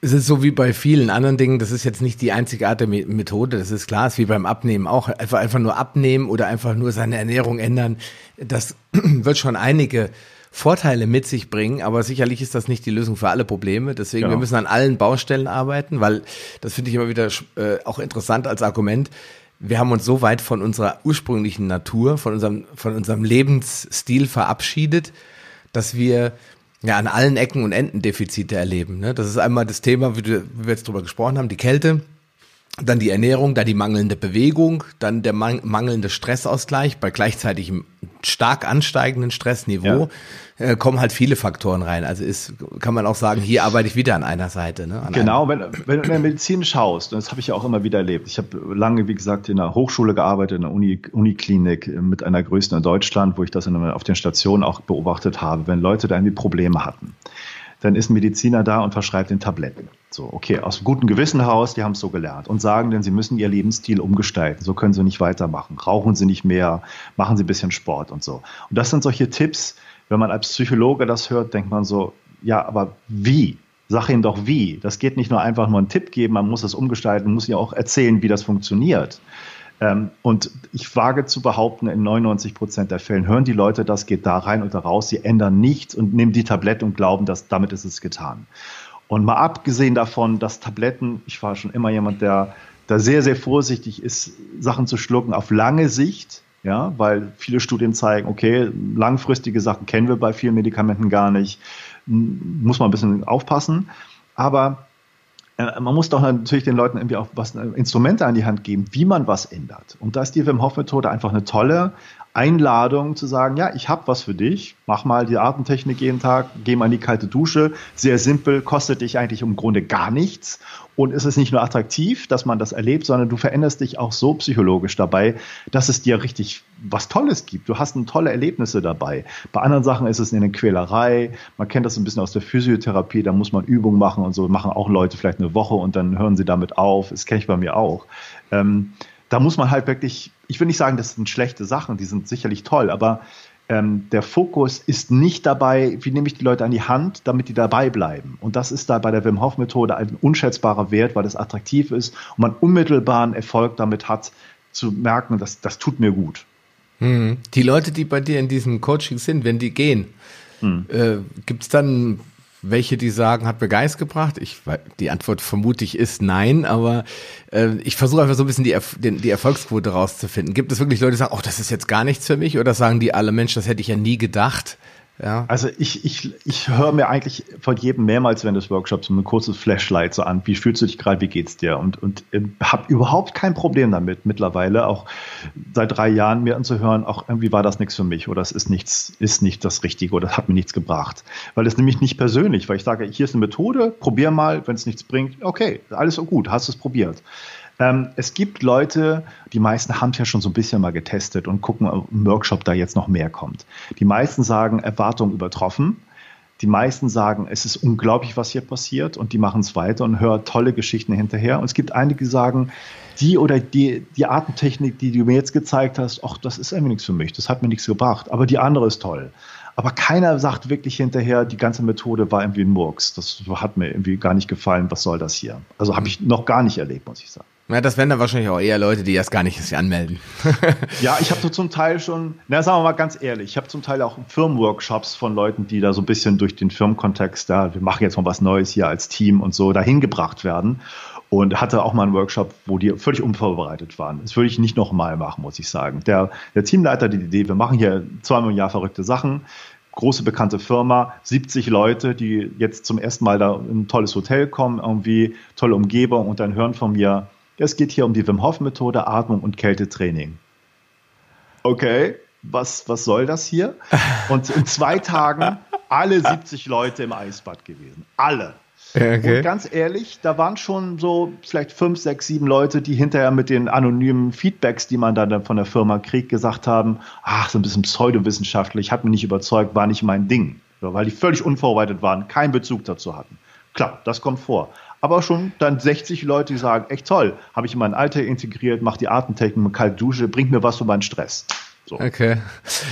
es ist so wie bei vielen anderen Dingen, das ist jetzt nicht die einzige Art der Methode, das ist klar, es ist wie beim Abnehmen auch. Einfach, einfach nur abnehmen oder einfach nur seine Ernährung ändern, das wird schon einige Vorteile mit sich bringen, aber sicherlich ist das nicht die Lösung für alle Probleme. Deswegen, genau. wir müssen an allen Baustellen arbeiten, weil das finde ich immer wieder äh, auch interessant als Argument. Wir haben uns so weit von unserer ursprünglichen Natur, von unserem, von unserem Lebensstil verabschiedet, dass wir ja an allen Ecken und Enden Defizite erleben. Ne? Das ist einmal das Thema, wie, du, wie wir jetzt drüber gesprochen haben, die Kälte dann die Ernährung, dann die mangelnde Bewegung, dann der mangelnde Stressausgleich bei gleichzeitigem stark ansteigenden Stressniveau ja. äh, kommen halt viele Faktoren rein. Also ist, kann man auch sagen, hier arbeite ich wieder an einer Seite. Ne? An genau, wenn, wenn du in der Medizin schaust, und das habe ich ja auch immer wieder erlebt. Ich habe lange, wie gesagt, in der Hochschule gearbeitet, in der Uni, Uniklinik mit einer größten in Deutschland, wo ich das auf den Stationen auch beobachtet habe, wenn Leute da irgendwie Probleme hatten dann ist ein Mediziner da und verschreibt den Tabletten. So, okay, aus gutem Gewissen heraus, die haben es so gelernt und sagen denn, sie müssen ihr Lebensstil umgestalten. So können sie nicht weitermachen. Rauchen sie nicht mehr, machen sie ein bisschen Sport und so. Und das sind solche Tipps, wenn man als Psychologe das hört, denkt man so, ja, aber wie? Sag ihm doch wie. Das geht nicht nur einfach nur einen Tipp geben, man muss es umgestalten, muss ja auch erzählen, wie das funktioniert. Ähm, und ich wage zu behaupten, in 99 Prozent der Fällen hören die Leute das, geht da rein und da raus, sie ändern nichts und nehmen die Tablette und glauben, dass damit ist es getan. Und mal abgesehen davon, dass Tabletten, ich war schon immer jemand, der da sehr, sehr vorsichtig ist, Sachen zu schlucken auf lange Sicht, ja, weil viele Studien zeigen, okay, langfristige Sachen kennen wir bei vielen Medikamenten gar nicht, muss man ein bisschen aufpassen. Aber man muss doch natürlich den Leuten irgendwie auch was äh, Instrumente an die Hand geben, wie man was ändert. Und da ist die Wim Hof Methode einfach eine tolle, Einladung zu sagen, ja, ich habe was für dich, mach mal die Atemtechnik jeden Tag, geh mal in die kalte Dusche. Sehr simpel, kostet dich eigentlich im Grunde gar nichts. Und es ist nicht nur attraktiv, dass man das erlebt, sondern du veränderst dich auch so psychologisch dabei, dass es dir richtig was Tolles gibt. Du hast tolle Erlebnisse dabei. Bei anderen Sachen ist es eine Quälerei. Man kennt das ein bisschen aus der Physiotherapie. Da muss man Übungen machen und so machen auch Leute vielleicht eine Woche und dann hören sie damit auf. Das kenne ich bei mir auch. Ähm, da muss man halt wirklich, ich will nicht sagen, das sind schlechte Sachen, die sind sicherlich toll, aber ähm, der Fokus ist nicht dabei, wie nehme ich die Leute an die Hand, damit die dabei bleiben. Und das ist da bei der Wim Hof Methode ein unschätzbarer Wert, weil es attraktiv ist und man unmittelbaren Erfolg damit hat, zu merken, dass das tut mir gut. Hm. Die Leute, die bei dir in diesem Coaching sind, wenn die gehen, hm. äh, gibt es dann welche, die sagen, hat mir Geist gebracht? Ich, die Antwort vermute ich ist nein, aber äh, ich versuche einfach so ein bisschen die, die, die Erfolgsquote rauszufinden. Gibt es wirklich Leute, die sagen, oh, das ist jetzt gar nichts für mich? Oder sagen die alle, Mensch, das hätte ich ja nie gedacht? Ja. Also ich, ich, ich höre mir eigentlich von jedem mehrmals während des Workshops ein kurzes Flashlight so an, wie fühlst du dich gerade, wie geht's dir? Und, und äh, habe überhaupt kein Problem damit mittlerweile, auch seit drei Jahren mir anzuhören, auch irgendwie war das nichts für mich oder es ist nichts, ist nicht das Richtige oder das hat mir nichts gebracht. Weil es nämlich nicht persönlich, weil ich sage, hier ist eine Methode, probier mal, wenn es nichts bringt, okay, alles so gut, hast es probiert. Ähm, es gibt Leute, die meisten haben es ja schon so ein bisschen mal getestet und gucken, ob im Workshop da jetzt noch mehr kommt. Die meisten sagen, Erwartung übertroffen. Die meisten sagen, es ist unglaublich, was hier passiert und die machen es weiter und hören tolle Geschichten hinterher. Und es gibt einige, die sagen, die oder die, die Artentechnik, die du mir jetzt gezeigt hast, ach, das ist irgendwie nichts für mich, das hat mir nichts gebracht, aber die andere ist toll. Aber keiner sagt wirklich hinterher, die ganze Methode war irgendwie ein Murks. Das hat mir irgendwie gar nicht gefallen, was soll das hier? Also habe ich noch gar nicht erlebt, muss ich sagen. Ja, das wären dann wahrscheinlich auch eher Leute, die erst gar nicht sich anmelden. ja, ich habe so zum Teil schon, na sagen wir mal ganz ehrlich, ich habe zum Teil auch Firmenworkshops von Leuten, die da so ein bisschen durch den Firmenkontext, da wir machen jetzt mal was Neues hier als Team und so dahin gebracht werden. Und hatte auch mal einen Workshop, wo die völlig unvorbereitet waren. Das würde ich nicht nochmal machen, muss ich sagen. Der, der Teamleiter die Idee, wir machen hier zweimal im Jahr verrückte Sachen große bekannte Firma, 70 Leute, die jetzt zum ersten Mal da in ein tolles Hotel kommen, irgendwie tolle Umgebung und dann hören von mir, es geht hier um die Wim Hof Methode, Atmung und Kältetraining. Okay, was, was soll das hier? Und in zwei Tagen alle 70 Leute im Eisbad gewesen. Alle. Okay. Und ganz ehrlich, da waren schon so vielleicht fünf, sechs, sieben Leute, die hinterher mit den anonymen Feedbacks, die man dann von der Firma kriegt, gesagt haben, ach, so ein bisschen pseudowissenschaftlich, hat mich nicht überzeugt, war nicht mein Ding. Weil die völlig unvorbereitet waren, keinen Bezug dazu hatten. Klar, das kommt vor aber schon dann 60 Leute, die sagen, echt toll, habe ich in mein Alter integriert, mache die Atemtechnik, kalte Dusche, bringt mir was für meinen Stress. So. Okay.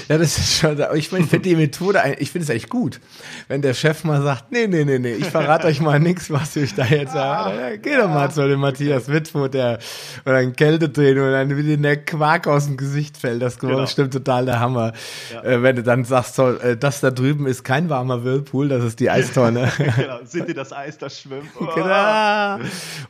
Ja, das ist schon, ich meine, ich finde die Methode, ich finde es echt gut. Wenn der Chef mal sagt, nee, nee, nee, nee, ich verrate euch mal nichts, was ich da jetzt sage. Ja, geh doch mal zu dem Matthias Wittfurt, der, oder ein Kältetrainer und dann wie der Quark aus dem Gesicht fällt. Das genau. bestimmt total der Hammer. Ja. Äh, wenn du dann sagst, so, äh, das da drüben ist kein warmer Whirlpool, das ist die Eistonne. genau, seht ihr das Eis, das schwimmt? Oh. Genau.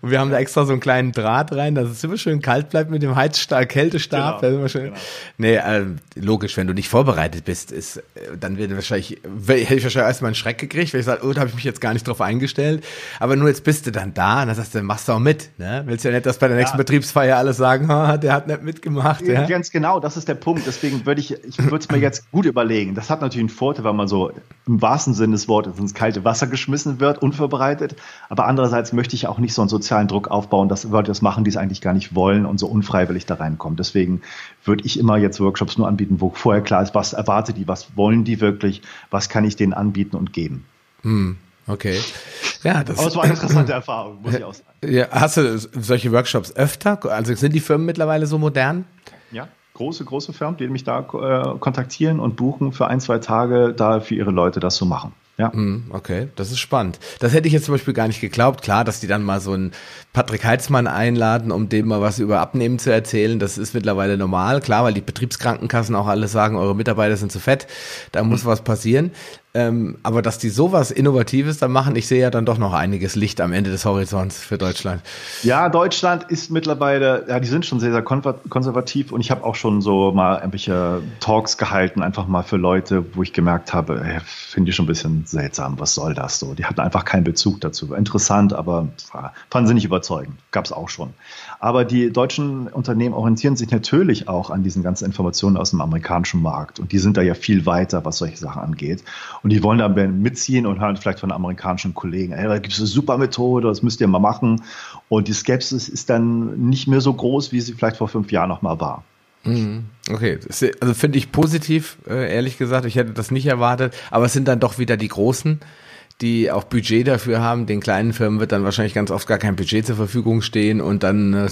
Und wir haben da extra so einen kleinen Draht rein, dass es immer schön kalt bleibt mit dem Heizstab, Kältestab. Genau. Schön. Genau. Nee, äh, logisch, wenn du nicht vorbereitet bist, ist, äh, dann wird wahrscheinlich, hätte ich wahrscheinlich erstmal einen Schreck gekriegt, weil ich sage, oh, da habe ich mich jetzt gar nicht drauf eingestellt. Aber nur jetzt bist du dann da und dann sagst du, machst du auch mit. Ne? Willst ja nicht, dass bei der nächsten ja. Betriebsfeier alle sagen, oh, der hat nicht mitgemacht. Ja? Ganz genau, das ist der Punkt. Deswegen würde ich, ich würde es mir jetzt gut überlegen. Das hat natürlich einen Vorteil, weil man so im wahrsten Sinne des Wortes ins kalte Wasser geschmissen wird, unvorbereitet. Aber andererseits möchte ich auch nicht so einen sozialen Druck aufbauen, dass Leute das machen, die es eigentlich gar nicht wollen und so unfreiwillig da reinkommen. Deswegen würde ich immer jetzt Workshops nur anbieten, wo vorher klar ist, was erwartet die, was wollen die wirklich, was kann ich denen anbieten und geben. Hm, okay. Ja, das, Aber es war eine interessante Erfahrung, muss ich auch sagen. Ja, hast du solche Workshops öfter? Also sind die Firmen mittlerweile so modern? Ja, große, große Firmen, die mich da äh, kontaktieren und buchen für ein, zwei Tage da für ihre Leute das zu machen. Ja. Hm, okay, das ist spannend. Das hätte ich jetzt zum Beispiel gar nicht geglaubt. Klar, dass die dann mal so einen Patrick Heitzmann einladen, um dem mal was über Abnehmen zu erzählen. Das ist mittlerweile normal. Klar, weil die Betriebskrankenkassen auch alle sagen, eure Mitarbeiter sind zu fett. Da muss was passieren. Ähm, aber dass die sowas Innovatives da machen, ich sehe ja dann doch noch einiges Licht am Ende des Horizonts für Deutschland. Ja, Deutschland ist mittlerweile, ja, die sind schon sehr, sehr konservativ und ich habe auch schon so mal irgendwelche Talks gehalten, einfach mal für Leute, wo ich gemerkt habe, äh, finde ich schon ein bisschen seltsam, was soll das so? Die hatten einfach keinen Bezug dazu. Interessant, aber fanden sie nicht überzeugend. Gab es auch schon. Aber die deutschen Unternehmen orientieren sich natürlich auch an diesen ganzen Informationen aus dem amerikanischen Markt. Und die sind da ja viel weiter, was solche Sachen angeht. Und die wollen da mitziehen und hören vielleicht von amerikanischen Kollegen, ey, da gibt es eine super Methode, das müsst ihr mal machen. Und die Skepsis ist dann nicht mehr so groß, wie sie vielleicht vor fünf Jahren noch mal war. Mhm. Okay, also finde ich positiv, äh, ehrlich gesagt. Ich hätte das nicht erwartet, aber es sind dann doch wieder die Großen, die auch Budget dafür haben. Den kleinen Firmen wird dann wahrscheinlich ganz oft gar kein Budget zur Verfügung stehen und dann äh,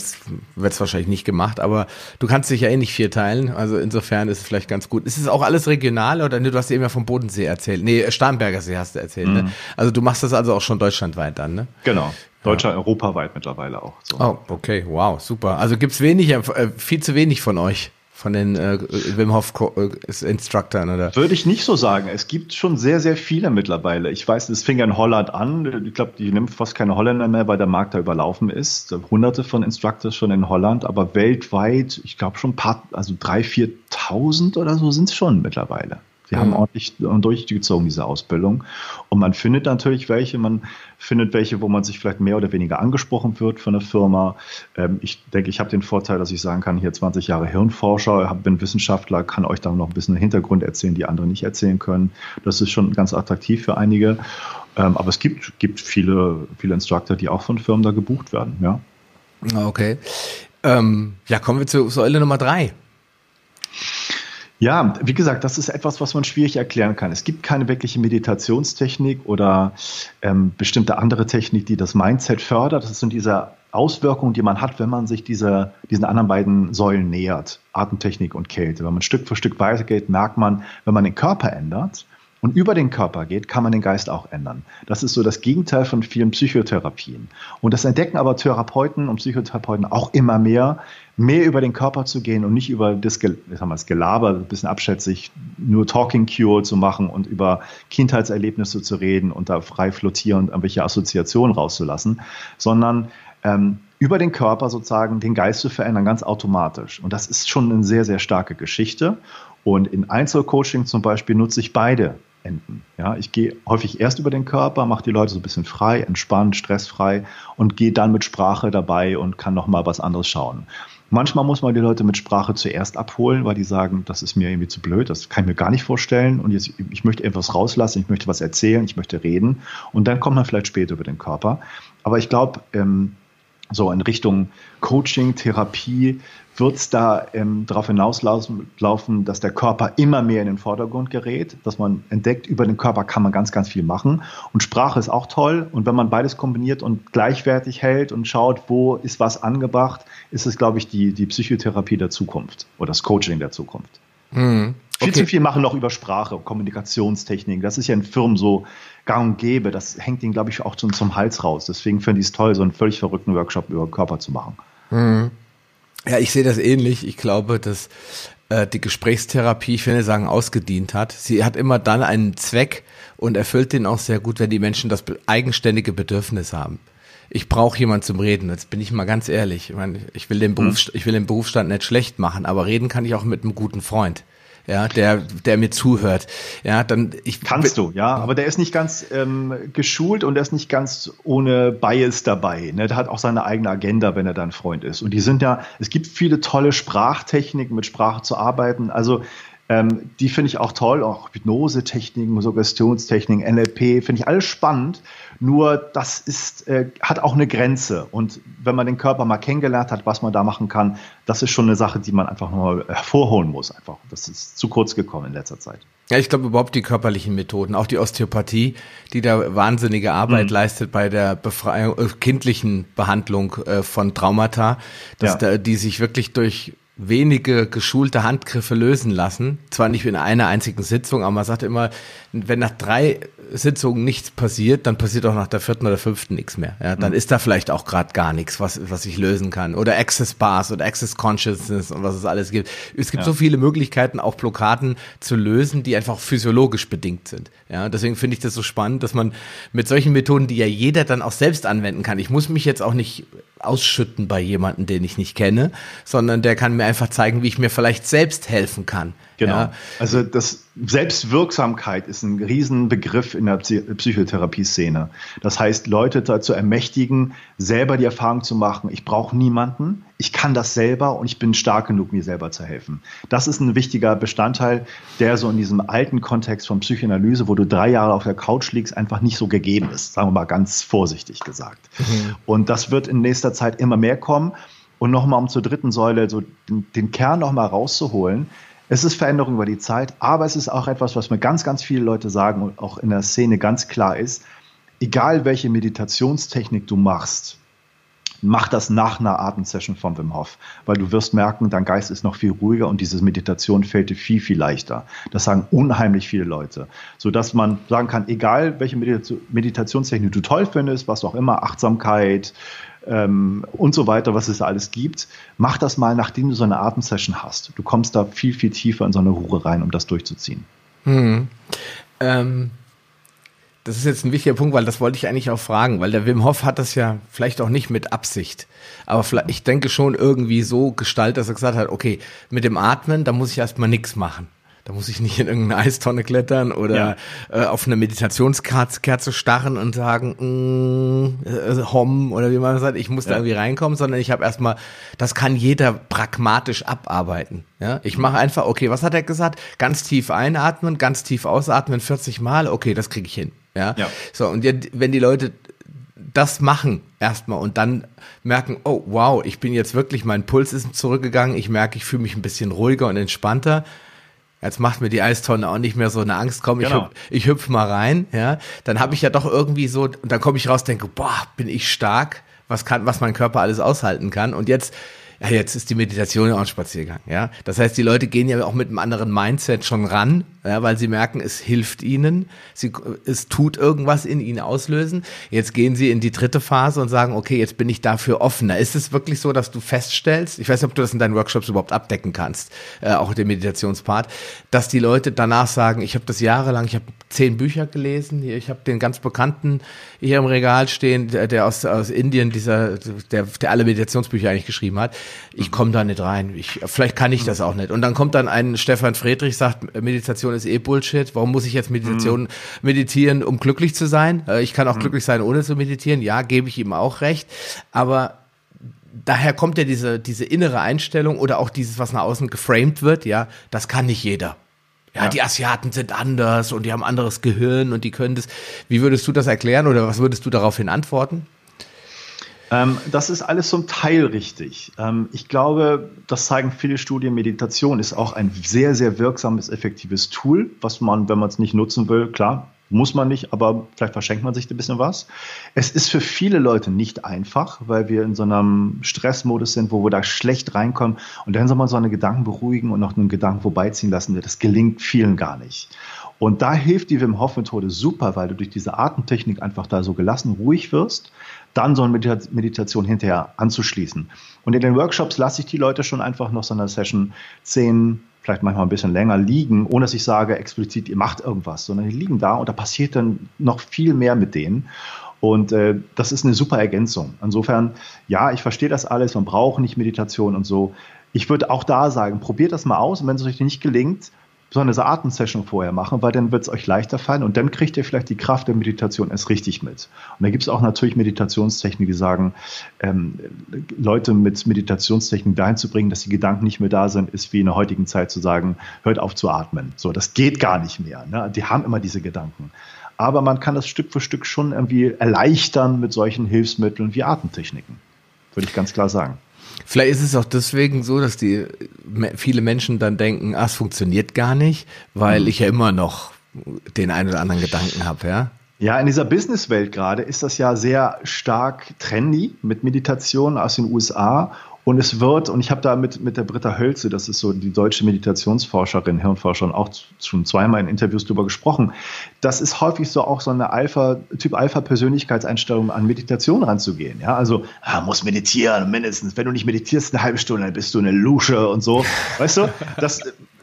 wird es wahrscheinlich nicht gemacht. Aber du kannst dich ja eh nicht vier teilen. Also insofern ist es vielleicht ganz gut. Ist es auch alles regional oder ne, du hast eben ja vom Bodensee erzählt. Nee, Starnberger See hast du erzählt. Ne? Mhm. Ne? Also du machst das also auch schon deutschlandweit dann, ne? Genau. Deutschland, ja. europaweit mittlerweile auch. So. Oh, okay, wow, super. Also gibt's wenig, äh, viel zu wenig von euch von den äh, Wim Hof äh, Instructoren oder? Würde ich nicht so sagen. Es gibt schon sehr, sehr viele mittlerweile. Ich weiß, es fing ja in Holland an. Ich glaube, die nimmt fast keine Holländer mehr, weil der Markt da überlaufen ist. Hunderte von Instructors schon in Holland, aber weltweit, ich glaube schon ein paar, also drei, viertausend oder so sind es schon mittlerweile. Die haben mhm. ordentlich durchgezogen, diese Ausbildung. Und man findet natürlich welche, man findet welche, wo man sich vielleicht mehr oder weniger angesprochen wird von der Firma. Ähm, ich denke, ich habe den Vorteil, dass ich sagen kann, hier 20 Jahre Hirnforscher, bin Wissenschaftler, kann euch da noch ein bisschen Hintergrund erzählen, die andere nicht erzählen können. Das ist schon ganz attraktiv für einige. Ähm, aber es gibt, gibt viele, viele Instructor, die auch von Firmen da gebucht werden, ja. Okay. Ähm, ja, kommen wir zu Säule Nummer drei. Ja, wie gesagt, das ist etwas, was man schwierig erklären kann. Es gibt keine wirkliche Meditationstechnik oder ähm, bestimmte andere Technik, die das Mindset fördert. Das sind diese Auswirkungen, die man hat, wenn man sich diese, diesen anderen beiden Säulen nähert, Atemtechnik und Kälte. Wenn man Stück für Stück weitergeht, merkt man, wenn man den Körper ändert, und über den Körper geht, kann man den Geist auch ändern. Das ist so das Gegenteil von vielen Psychotherapien. Und das entdecken aber Therapeuten und Psychotherapeuten auch immer mehr, mehr über den Körper zu gehen und nicht über das, das Gelaber, ein bisschen abschätzig, nur Talking Cure zu machen und über Kindheitserlebnisse zu reden und da frei flottierend irgendwelche Assoziationen rauszulassen, sondern ähm, über den Körper sozusagen den Geist zu verändern, ganz automatisch. Und das ist schon eine sehr, sehr starke Geschichte. Und in Einzelcoaching zum Beispiel nutze ich beide enden. Ja, ich gehe häufig erst über den Körper, mache die Leute so ein bisschen frei, entspannt, stressfrei und gehe dann mit Sprache dabei und kann noch mal was anderes schauen. Manchmal muss man die Leute mit Sprache zuerst abholen, weil die sagen, das ist mir irgendwie zu blöd, das kann ich mir gar nicht vorstellen und jetzt, ich möchte etwas rauslassen, ich möchte was erzählen, ich möchte reden und dann kommt man vielleicht später über den Körper. Aber ich glaube, ähm, so in Richtung Coaching, Therapie wird es da ähm, darauf hinauslaufen, dass der Körper immer mehr in den Vordergrund gerät, dass man entdeckt, über den Körper kann man ganz, ganz viel machen. Und Sprache ist auch toll. Und wenn man beides kombiniert und gleichwertig hält und schaut, wo ist was angebracht, ist es, glaube ich, die, die Psychotherapie der Zukunft oder das Coaching der Zukunft. Mhm. Okay. Viel zu viel machen noch über Sprache, Kommunikationstechniken. Das ist ja in Firmen so gang und gäbe. Das hängt ihnen, glaube ich, auch zum, zum Hals raus. Deswegen finde ich es toll, so einen völlig verrückten Workshop über Körper zu machen. Mhm. Ja, ich sehe das ähnlich. Ich glaube, dass äh, die Gesprächstherapie, ich finde sagen, ausgedient hat. Sie hat immer dann einen Zweck und erfüllt den auch sehr gut, wenn die Menschen das eigenständige Bedürfnis haben. Ich brauche jemanden zum Reden. Jetzt bin ich mal ganz ehrlich. Ich, meine, ich will den Beruf, ich will den Berufsstand nicht schlecht machen, aber reden kann ich auch mit einem guten Freund ja, der, der mir zuhört. Ja, dann ich kannst du, ja, aber der ist nicht ganz ähm, geschult und der ist nicht ganz ohne Bias dabei. Ne? Der hat auch seine eigene Agenda, wenn er dein Freund ist. Und die sind ja, es gibt viele tolle Sprachtechniken, mit Sprache zu arbeiten. Also ähm, die finde ich auch toll, auch Hypnose-Techniken, Suggestionstechniken, NLP, finde ich alles spannend. Nur das ist, äh, hat auch eine Grenze. Und wenn man den Körper mal kennengelernt hat, was man da machen kann, das ist schon eine Sache, die man einfach nur hervorholen muss. Einfach. Das ist zu kurz gekommen in letzter Zeit. Ja, ich glaube überhaupt die körperlichen Methoden, auch die Osteopathie, die da wahnsinnige Arbeit mhm. leistet bei der Befreiung, äh, kindlichen Behandlung äh, von Traumata, dass ja. da, die sich wirklich durch wenige geschulte Handgriffe lösen lassen. Zwar nicht in einer einzigen Sitzung, aber man sagt immer, wenn nach drei Sitzungen nichts passiert, dann passiert auch nach der vierten oder fünften nichts mehr. Ja, dann mhm. ist da vielleicht auch gerade gar nichts, was, was ich lösen kann. Oder Access Bars oder Access Consciousness und was es alles gibt. Es gibt ja. so viele Möglichkeiten, auch Blockaden zu lösen, die einfach physiologisch bedingt sind. Ja, deswegen finde ich das so spannend, dass man mit solchen Methoden, die ja jeder dann auch selbst anwenden kann. Ich muss mich jetzt auch nicht ausschütten bei jemandem, den ich nicht kenne, sondern der kann mir einfach zeigen, wie ich mir vielleicht selbst helfen kann. Genau. Ja. Also das Selbstwirksamkeit ist ein Riesenbegriff in der Psychotherapie-Szene. Das heißt, Leute dazu ermächtigen, selber die Erfahrung zu machen, ich brauche niemanden, ich kann das selber und ich bin stark genug, mir selber zu helfen. Das ist ein wichtiger Bestandteil, der so in diesem alten Kontext von Psychoanalyse, wo du drei Jahre auf der Couch liegst, einfach nicht so gegeben ist, sagen wir mal ganz vorsichtig gesagt. Mhm. Und das wird in nächster Zeit immer mehr kommen. Und nochmal um zur dritten Säule so den, den Kern nochmal rauszuholen, es ist Veränderung über die Zeit, aber es ist auch etwas, was mir ganz, ganz viele Leute sagen und auch in der Szene ganz klar ist, egal welche Meditationstechnik du machst, mach das nach einer Atemsession von Wim Hof, weil du wirst merken, dein Geist ist noch viel ruhiger und diese Meditation fällt dir viel, viel leichter. Das sagen unheimlich viele Leute, sodass man sagen kann, egal welche Meditationstechnik du toll findest, was auch immer, Achtsamkeit, ähm, und so weiter, was es alles gibt. Mach das mal, nachdem du so eine Atemsession hast. Du kommst da viel, viel tiefer in so eine Ruhe rein, um das durchzuziehen. Hm. Ähm, das ist jetzt ein wichtiger Punkt, weil das wollte ich eigentlich auch fragen, weil der Wim Hof hat das ja vielleicht auch nicht mit Absicht, aber ich denke schon irgendwie so gestaltet, dass er gesagt hat, okay, mit dem Atmen, da muss ich erstmal nichts machen. Da muss ich nicht in irgendeine Eistonne klettern oder ja. äh, auf eine Meditationskerze starren und sagen, mm, äh, Hom oder wie man sagt, ich muss ja. da irgendwie reinkommen, sondern ich habe erstmal, das kann jeder pragmatisch abarbeiten. Ja, ich mache einfach, okay, was hat er gesagt? Ganz tief einatmen, ganz tief ausatmen, 40 Mal, okay, das kriege ich hin. Ja? ja. So, und wenn die Leute das machen erstmal und dann merken, oh wow, ich bin jetzt wirklich, mein Puls ist zurückgegangen, ich merke, ich fühle mich ein bisschen ruhiger und entspannter, Jetzt macht mir die Eistonne auch nicht mehr so eine Angst. Komm, ich, genau. hüpf, ich hüpf mal rein, ja. Dann habe ich ja doch irgendwie so, und dann komme ich raus, denke, boah, bin ich stark, was kann, was mein Körper alles aushalten kann. Und jetzt ja, jetzt ist die Meditation ja auch ein Spaziergang, ja. Das heißt, die Leute gehen ja auch mit einem anderen Mindset schon ran, ja, weil sie merken, es hilft ihnen, sie, es tut irgendwas in ihnen auslösen. Jetzt gehen sie in die dritte Phase und sagen, okay, jetzt bin ich dafür offener. Ist es wirklich so, dass du feststellst, ich weiß nicht, ob du das in deinen Workshops überhaupt abdecken kannst, äh, auch den Meditationspart, dass die Leute danach sagen, ich habe das jahrelang, ich habe zehn Bücher gelesen, ich habe den ganz bekannten hier im Regal stehen, der, der aus, aus Indien, dieser, der, der alle Meditationsbücher eigentlich geschrieben hat ich komme da nicht rein. Ich, vielleicht kann ich das auch nicht. Und dann kommt dann ein Stefan Friedrich, sagt, Meditation ist eh Bullshit. Warum muss ich jetzt Meditation mhm. meditieren, um glücklich zu sein? Äh, ich kann auch mhm. glücklich sein, ohne zu meditieren. Ja, gebe ich ihm auch recht. Aber daher kommt ja diese, diese innere Einstellung oder auch dieses, was nach außen geframed wird, ja, das kann nicht jeder. Ja, ja, die Asiaten sind anders und die haben anderes Gehirn und die können das. Wie würdest du das erklären oder was würdest du daraufhin antworten? Ähm, das ist alles zum Teil richtig. Ähm, ich glaube, das zeigen viele Studien, Meditation ist auch ein sehr, sehr wirksames, effektives Tool, was man, wenn man es nicht nutzen will, klar, muss man nicht, aber vielleicht verschenkt man sich ein bisschen was. Es ist für viele Leute nicht einfach, weil wir in so einem Stressmodus sind, wo wir da schlecht reinkommen und dann soll man so eine Gedanken beruhigen und noch einen Gedanken vorbeiziehen lassen. Das gelingt vielen gar nicht. Und da hilft die Wim Hof Methode super, weil du durch diese Atemtechnik einfach da so gelassen ruhig wirst, dann so eine Meditation hinterher anzuschließen. Und in den Workshops lasse ich die Leute schon einfach noch so eine Session 10, vielleicht manchmal ein bisschen länger liegen, ohne dass ich sage explizit, ihr macht irgendwas, sondern die liegen da und da passiert dann noch viel mehr mit denen. Und äh, das ist eine super Ergänzung. Insofern, ja, ich verstehe das alles, man braucht nicht Meditation und so. Ich würde auch da sagen, probiert das mal aus und wenn es euch nicht gelingt, so eine Atemsession vorher machen, weil dann wird es euch leichter fallen und dann kriegt ihr vielleicht die Kraft der Meditation erst richtig mit. Und da gibt es auch natürlich Meditationstechniken, die sagen, ähm, Leute mit Meditationstechniken dahin zu bringen, dass die Gedanken nicht mehr da sind, ist wie in der heutigen Zeit zu sagen, hört auf zu atmen. So, das geht gar nicht mehr. Ne? Die haben immer diese Gedanken. Aber man kann das Stück für Stück schon irgendwie erleichtern mit solchen Hilfsmitteln wie Atemtechniken. Würde ich ganz klar sagen. Vielleicht ist es auch deswegen so, dass die viele Menschen dann denken, ah, es funktioniert gar nicht, weil mhm. ich ja immer noch den einen oder anderen Gedanken habe, ja. Ja, in dieser Businesswelt gerade ist das ja sehr stark trendy mit Meditation aus den USA Und es wird, und ich habe da mit, mit der Britta Hölze, das ist so die deutsche Meditationsforscherin, Hirnforscherin, auch schon zweimal in Interviews darüber gesprochen, das ist häufig so auch so eine Alpha, Typ Alpha-Persönlichkeitseinstellung an Meditation ranzugehen. Ja, also, ah, muss meditieren, mindestens. Wenn du nicht meditierst eine halbe Stunde, dann bist du eine Lusche und so. Weißt du, das,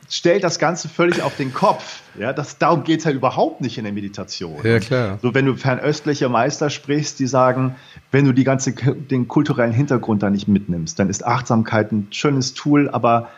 stellt das Ganze völlig auf den Kopf. Ja, das, darum geht es halt überhaupt nicht in der Meditation. Ja, klar. So, wenn du fernöstliche Meister sprichst, die sagen, wenn du die ganze, den kulturellen Hintergrund da nicht mitnimmst, dann ist Achtsamkeit ein schönes Tool, aber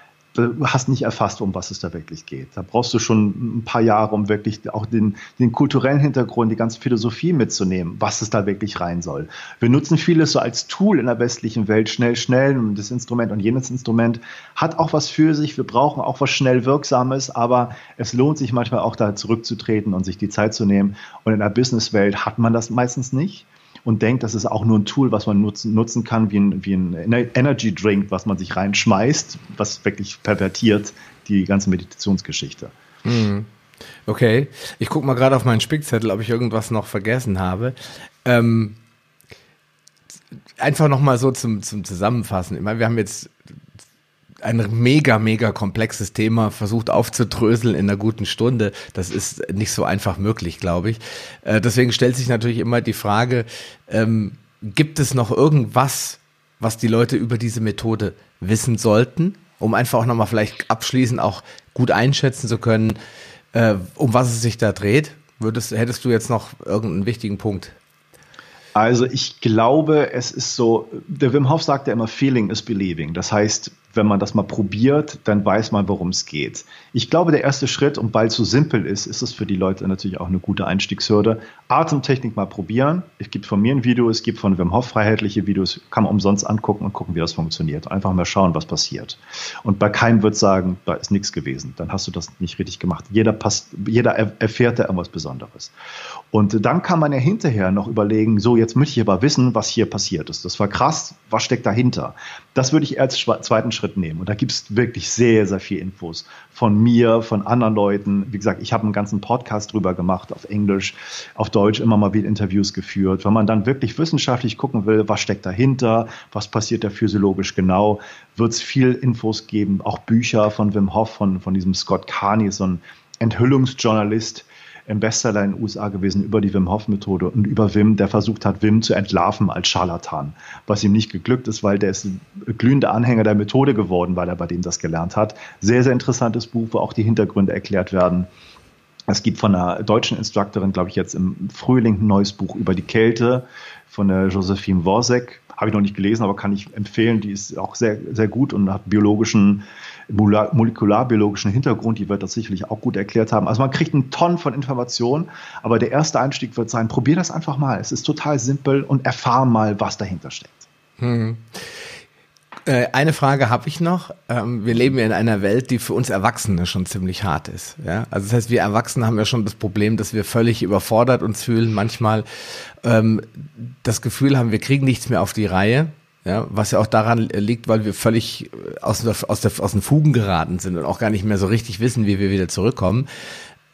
hast nicht erfasst, um was es da wirklich geht. Da brauchst du schon ein paar Jahre, um wirklich auch den, den kulturellen Hintergrund, die ganze Philosophie mitzunehmen, was es da wirklich rein soll. Wir nutzen vieles so als Tool in der westlichen Welt, schnell, schnell, und das Instrument und jenes Instrument hat auch was für sich. Wir brauchen auch was schnell Wirksames, aber es lohnt sich manchmal auch da zurückzutreten und sich die Zeit zu nehmen. Und in der Businesswelt hat man das meistens nicht und denkt, das ist auch nur ein Tool, was man nutzen, nutzen kann, wie ein, wie ein Energy Drink, was man sich reinschmeißt, was wirklich pervertiert die ganze Meditationsgeschichte. Mhm. Okay, ich gucke mal gerade auf meinen Spickzettel, ob ich irgendwas noch vergessen habe. Ähm, einfach nochmal so zum, zum Zusammenfassen. Ich meine, wir haben jetzt ein mega, mega komplexes Thema versucht aufzudröseln in einer guten Stunde. Das ist nicht so einfach möglich, glaube ich. Äh, deswegen stellt sich natürlich immer die Frage, ähm, gibt es noch irgendwas, was die Leute über diese Methode wissen sollten, um einfach auch nochmal vielleicht abschließend auch gut einschätzen zu können, äh, um was es sich da dreht? Würdest, hättest du jetzt noch irgendeinen wichtigen Punkt? Also ich glaube, es ist so, der Wim Hof sagt ja immer, Feeling is believing. Das heißt, wenn man das mal probiert, dann weiß man, worum es geht. Ich glaube, der erste Schritt, und weil es so simpel ist, ist es für die Leute natürlich auch eine gute Einstiegshürde. Atemtechnik mal probieren. Es gibt von mir ein Video, es gibt von Wim Hof freiheitliche Videos, kann man umsonst angucken und gucken, wie das funktioniert. Einfach mal schauen, was passiert. Und bei keinem wird sagen, da ist nichts gewesen. Dann hast du das nicht richtig gemacht. Jeder, passt, jeder erfährt da irgendwas Besonderes. Und dann kann man ja hinterher noch überlegen, so, jetzt möchte ich aber wissen, was hier passiert ist. Das war krass, was steckt dahinter? Das würde ich als zweiten Schritt nehmen. Und da gibt es wirklich sehr, sehr viel Infos von mir, von anderen Leuten. Wie gesagt, ich habe einen ganzen Podcast drüber gemacht, auf Englisch, auf Deutsch immer mal wieder Interviews geführt. Wenn man dann wirklich wissenschaftlich gucken will, was steckt dahinter, was passiert da physiologisch genau, wird es viel Infos geben, auch Bücher von Wim Hof, von, von diesem Scott Carney, so ein Enthüllungsjournalist, ein Bestseller in den USA gewesen über die Wim Hof Methode und über Wim, der versucht hat, Wim zu entlarven als Scharlatan, was ihm nicht geglückt ist, weil der ist glühender Anhänger der Methode geworden, weil er bei dem das gelernt hat. Sehr, sehr interessantes Buch, wo auch die Hintergründe erklärt werden. Es gibt von einer deutschen Instruktorin, glaube ich, jetzt im Frühling ein neues Buch über die Kälte von der Josephine Worsek. Habe ich noch nicht gelesen, aber kann ich empfehlen. Die ist auch sehr, sehr gut und hat biologischen molekularbiologischen Hintergrund, die wird das sicherlich auch gut erklärt haben. Also man kriegt einen Ton von Informationen, aber der erste Einstieg wird sein, probier das einfach mal. Es ist total simpel und erfahr mal, was dahinter steckt. Hm. Äh, eine Frage habe ich noch. Ähm, wir leben ja in einer Welt, die für uns Erwachsene schon ziemlich hart ist. Also das heißt, wir Erwachsene haben ja schon das Problem, dass wir völlig überfordert uns fühlen, manchmal ähm, das Gefühl haben, wir kriegen nichts mehr auf die Reihe. Ja, was ja auch daran liegt, weil wir völlig aus, aus, der, aus den Fugen geraten sind und auch gar nicht mehr so richtig wissen, wie wir wieder zurückkommen.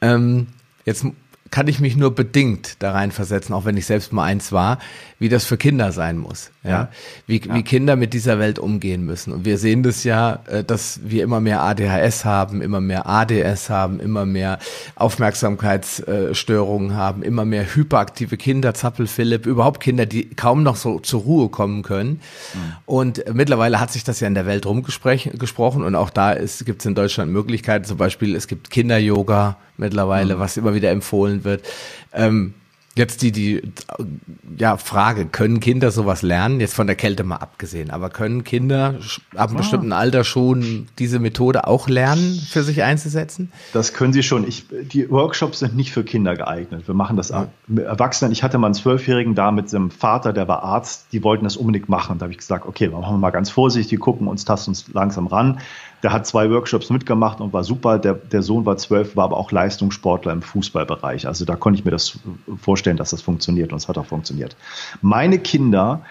Ähm, jetzt kann ich mich nur bedingt da reinversetzen, auch wenn ich selbst mal eins war, wie das für Kinder sein muss. Ja, ja. Wie, ja. wie Kinder mit dieser Welt umgehen müssen. Und wir sehen das ja, äh, dass wir immer mehr ADHS haben, immer mehr ADS haben, immer mehr Aufmerksamkeitsstörungen haben, immer mehr hyperaktive Kinder, Zappel Philipp, überhaupt Kinder, die kaum noch so zur Ruhe kommen können. Mhm. Und mittlerweile hat sich das ja in der Welt rumgesprochen und auch da gibt es in Deutschland Möglichkeiten, zum Beispiel es gibt Kinder-Yoga mittlerweile, mhm. was immer wieder empfohlen wird. Ähm, Jetzt die, die ja, Frage, können Kinder sowas lernen? Jetzt von der Kälte mal abgesehen, aber können Kinder ab einem ah. bestimmten Alter schon diese Methode auch lernen, für sich einzusetzen? Das können sie schon. Ich, die Workshops sind nicht für Kinder geeignet. Wir machen das ja. mit Erwachsenen. Ich hatte mal einen Zwölfjährigen da mit seinem Vater, der war Arzt, die wollten das unbedingt machen. Da habe ich gesagt, okay, machen wir mal ganz vorsichtig, gucken uns, tasten uns langsam ran. Der hat zwei Workshops mitgemacht und war super. Der, der Sohn war zwölf, war aber auch Leistungssportler im Fußballbereich. Also da konnte ich mir das vorstellen, dass das funktioniert und es hat auch funktioniert. Meine Kinder,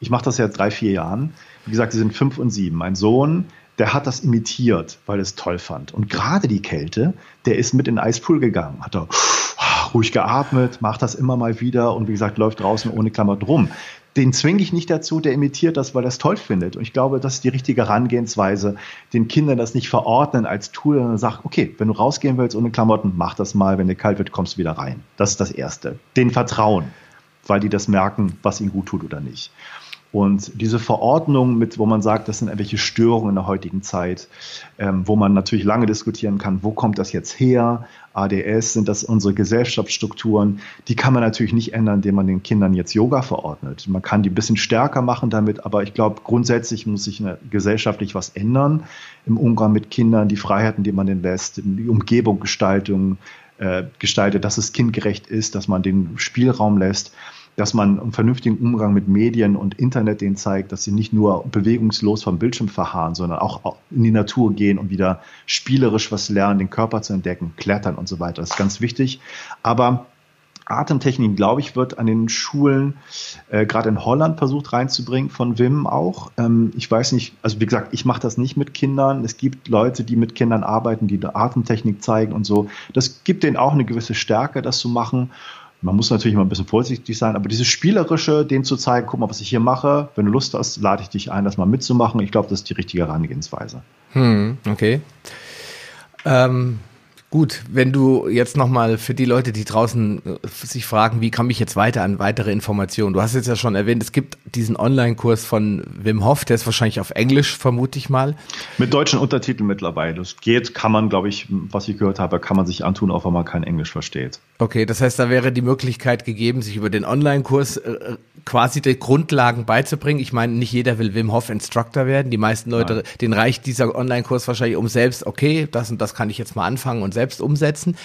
ich mache das ja drei, vier Jahren, wie gesagt, die sind fünf und sieben. Mein Sohn, der hat das imitiert, weil er es toll fand. Und gerade die Kälte, der ist mit in den Eispool gegangen, hat da ruhig geatmet, macht das immer mal wieder und wie gesagt, läuft draußen ohne Klammer drum den zwinge ich nicht dazu, der imitiert das, weil er es toll findet. Und ich glaube, das ist die richtige Herangehensweise, den Kindern das nicht verordnen als Tool, sondern sagt, okay, wenn du rausgehen willst ohne Klamotten, mach das mal, wenn dir kalt wird, kommst du wieder rein. Das ist das Erste. Den Vertrauen, weil die das merken, was ihnen gut tut oder nicht. Und diese Verordnung mit, wo man sagt, das sind irgendwelche Störungen in der heutigen Zeit, ähm, wo man natürlich lange diskutieren kann, wo kommt das jetzt her? ADS, sind das unsere Gesellschaftsstrukturen? Die kann man natürlich nicht ändern, indem man den Kindern jetzt Yoga verordnet. Man kann die ein bisschen stärker machen damit, aber ich glaube, grundsätzlich muss sich gesellschaftlich was ändern im Umgang mit Kindern, die Freiheiten, die man denen lässt, die Umgebung, Gestaltung, äh, gestaltet, dass es kindgerecht ist, dass man den Spielraum lässt dass man einen vernünftigen Umgang mit Medien und Internet denen zeigt, dass sie nicht nur bewegungslos vom Bildschirm verharren, sondern auch in die Natur gehen und wieder spielerisch was lernen, den Körper zu entdecken, klettern und so weiter. Das ist ganz wichtig. Aber Atemtechniken, glaube ich, wird an den Schulen äh, gerade in Holland versucht reinzubringen, von Wim auch. Ähm, ich weiß nicht, also wie gesagt, ich mache das nicht mit Kindern. Es gibt Leute, die mit Kindern arbeiten, die Atemtechnik zeigen und so. Das gibt denen auch eine gewisse Stärke, das zu machen. Man muss natürlich immer ein bisschen vorsichtig sein, aber dieses Spielerische, den zu zeigen, guck mal, was ich hier mache, wenn du Lust hast, lade ich dich ein, das mal mitzumachen. Ich glaube, das ist die richtige Herangehensweise. Hm, okay. Ähm, Gut, wenn du jetzt nochmal für die Leute, die draußen äh, sich fragen, wie komme ich jetzt weiter an weitere Informationen? Du hast jetzt ja schon erwähnt, es gibt diesen Online-Kurs von Wim Hof, der ist wahrscheinlich auf Englisch, vermute ich mal. Mit deutschen Untertiteln mittlerweile. Das geht, kann man, glaube ich, was ich gehört habe, kann man sich antun, auch wenn man kein Englisch versteht. Okay, das heißt, da wäre die Möglichkeit gegeben, sich über den Online-Kurs äh, quasi die Grundlagen beizubringen. Ich meine, nicht jeder will Wim Hof Instructor werden. Die meisten Leute, Nein. denen reicht dieser Online-Kurs wahrscheinlich um selbst, okay, das und das kann ich jetzt mal anfangen und selbst umsetzen.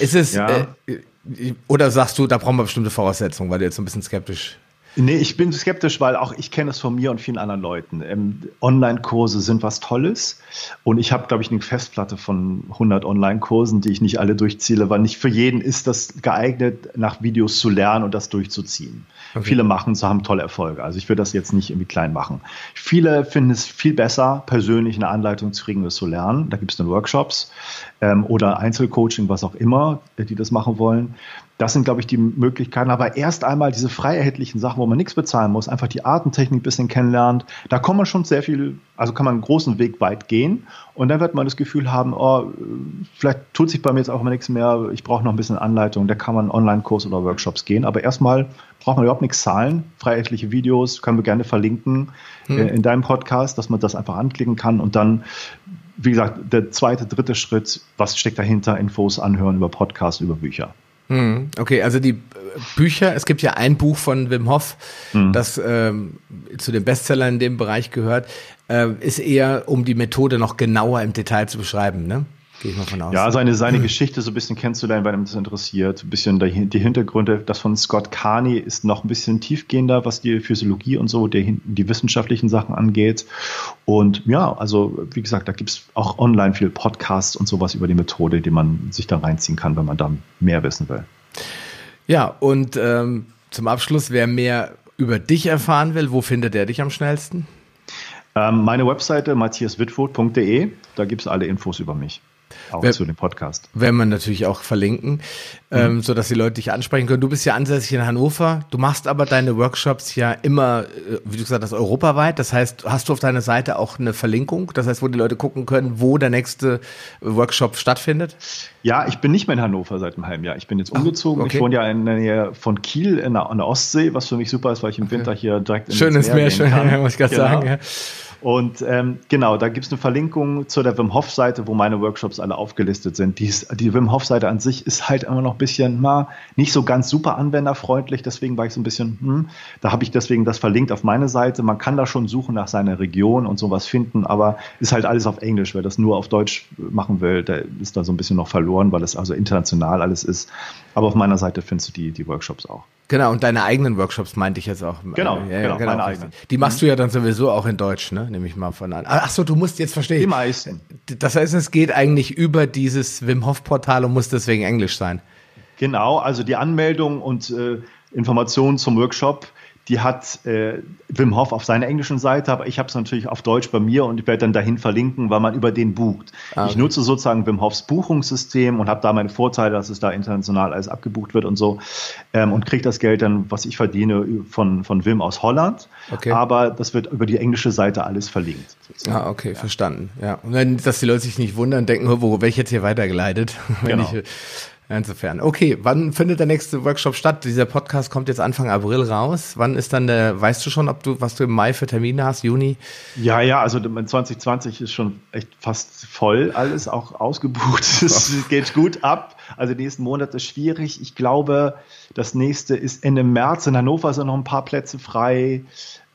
Ist es, ja. äh, oder sagst du, da brauchen wir bestimmte Voraussetzungen, weil du jetzt so ein bisschen skeptisch Nee, ich bin skeptisch, weil auch ich kenne es von mir und vielen anderen Leuten. Ähm, Online-Kurse sind was Tolles und ich habe, glaube ich, eine Festplatte von 100 Online-Kursen, die ich nicht alle durchziehe, weil nicht für jeden ist das geeignet, nach Videos zu lernen und das durchzuziehen. Okay. Viele machen es, haben tolle Erfolge. Also ich würde das jetzt nicht irgendwie klein machen. Viele finden es viel besser, persönlich eine Anleitung zu kriegen, das zu lernen. Da gibt es dann Workshops ähm, oder Einzelcoaching, was auch immer, die das machen wollen. Das sind, glaube ich, die Möglichkeiten. Aber erst einmal diese frei erhältlichen Sachen, wo man nichts bezahlen muss, einfach die Artentechnik ein bisschen kennenlernt. Da kann man schon sehr viel, also kann man einen großen Weg weit gehen. Und dann wird man das Gefühl haben, oh, vielleicht tut sich bei mir jetzt auch mal nichts mehr, ich brauche noch ein bisschen Anleitung. Da kann man Online-Kurs oder Workshops gehen. Aber erstmal braucht man überhaupt nichts zahlen. Freiheitliche Videos können wir gerne verlinken hm. äh, in deinem Podcast, dass man das einfach anklicken kann und dann wie gesagt, der zweite, dritte Schritt, was steckt dahinter? Infos anhören über Podcasts, über Bücher. Hm, okay, also die Bücher, es gibt ja ein Buch von Wim Hof, mhm. das ähm, zu den Bestsellern in dem Bereich gehört, äh, ist eher, um die Methode noch genauer im Detail zu beschreiben, ne? Gehe ich mal von aus. Ja, seine, seine Geschichte so ein bisschen kennenzulernen, weil ihm das interessiert. Ein bisschen die Hintergründe. Das von Scott Carney ist noch ein bisschen tiefgehender, was die Physiologie und so, die, die wissenschaftlichen Sachen angeht. Und ja, also wie gesagt, da gibt es auch online viel Podcasts und sowas über die Methode, die man sich da reinziehen kann, wenn man da mehr wissen will. Ja, und ähm, zum Abschluss, wer mehr über dich erfahren will, wo findet er dich am schnellsten? Ähm, meine Webseite matthiaswitwood.de, da gibt es alle Infos über mich. Auch Wer, zu dem Podcast. Werden wir natürlich auch verlinken, mhm. ähm, so dass die Leute dich ansprechen können. Du bist ja ansässig in Hannover. Du machst aber deine Workshops ja immer, äh, wie du gesagt hast, europaweit. Das heißt, hast du auf deiner Seite auch eine Verlinkung? Das heißt, wo die Leute gucken können, wo der nächste Workshop stattfindet? Ja, ich bin nicht mehr in Hannover seit einem halben Jahr. Ich bin jetzt umgezogen. Ach, okay. Ich wohne ja in der Nähe von Kiel in der, an der Ostsee, was für mich super ist, weil ich im Winter hier direkt in Schönes Meer, schön, muss ich gerade genau. sagen. Ja. Und ähm, genau, da gibt es eine Verlinkung zu der Wim Hof Seite, wo meine Workshops alle aufgelistet sind. Die, die Wim Hof Seite an sich ist halt immer noch ein bisschen, na, nicht so ganz super anwenderfreundlich. Deswegen war ich so ein bisschen, hm, da habe ich deswegen das verlinkt auf meine Seite. Man kann da schon suchen nach seiner Region und sowas finden, aber ist halt alles auf Englisch. Wer das nur auf Deutsch machen will, der ist da so ein bisschen noch verloren, weil es also international alles ist. Aber auf meiner Seite findest du die, die Workshops auch. Genau, und deine eigenen Workshops meinte ich jetzt auch. Genau, ja, genau, genau meine eigenen. Die machst du ja dann sowieso auch in Deutsch, ne? Nehme ich mal von an. Ach so, du musst jetzt verstehen. Die meisten. Das heißt, es geht eigentlich über dieses Wim Hof Portal und muss deswegen Englisch sein. Genau, also die Anmeldung und äh, Informationen zum Workshop, die hat äh, Wim Hof auf seiner englischen Seite, aber ich habe es natürlich auf Deutsch bei mir und ich werde dann dahin verlinken, weil man über den bucht. Ah, okay. Ich nutze sozusagen Wim Hofs Buchungssystem und habe da meine Vorteile, dass es da international alles abgebucht wird und so ähm, und kriege das Geld dann, was ich verdiene, von, von Wim aus Holland. Okay. Aber das wird über die englische Seite alles verlinkt. Sozusagen. Ah, okay, ja. verstanden. Ja. Und dann, dass die Leute sich nicht wundern, denken, wo werde ich jetzt hier weitergeleitet? Wenn genau. ich, Insofern. Okay, wann findet der nächste Workshop statt? Dieser Podcast kommt jetzt Anfang April raus. Wann ist dann der, weißt du schon, ob du, was du im Mai für Termine hast, Juni? Ja, ja, also 2020 ist schon echt fast voll alles, auch ausgebucht. Es geht gut ab. Also die nächsten Monate ist schwierig. Ich glaube, das nächste ist Ende März. In Hannover sind noch ein paar Plätze frei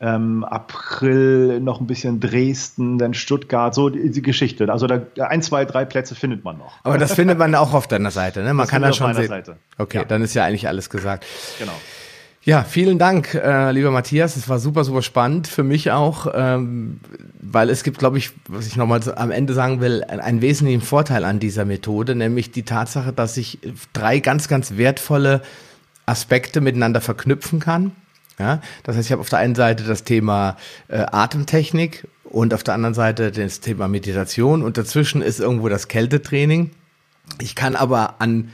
ähm, April noch ein bisschen Dresden, dann Stuttgart, so die, die, Geschichte. Also da ein, zwei, drei Plätze findet man noch. Aber das findet man auch auf deiner Seite, ne? Man das kann da schon sehen. Seite. Okay, ja. dann ist ja eigentlich alles gesagt. Genau. Ja, vielen Dank, äh, lieber Matthias. Es war super, super spannend für mich auch, ähm, weil es gibt, glaube ich, was ich nochmal am Ende sagen will, einen wesentlichen Vorteil an dieser Methode, nämlich die Tatsache, dass ich drei ganz, ganz wertvolle Aspekte miteinander verknüpfen kann ja, das heißt, ich habe auf der einen Seite das Thema äh, Atemtechnik und auf der anderen Seite das Thema Meditation und dazwischen ist irgendwo das Kältetraining. Ich kann aber an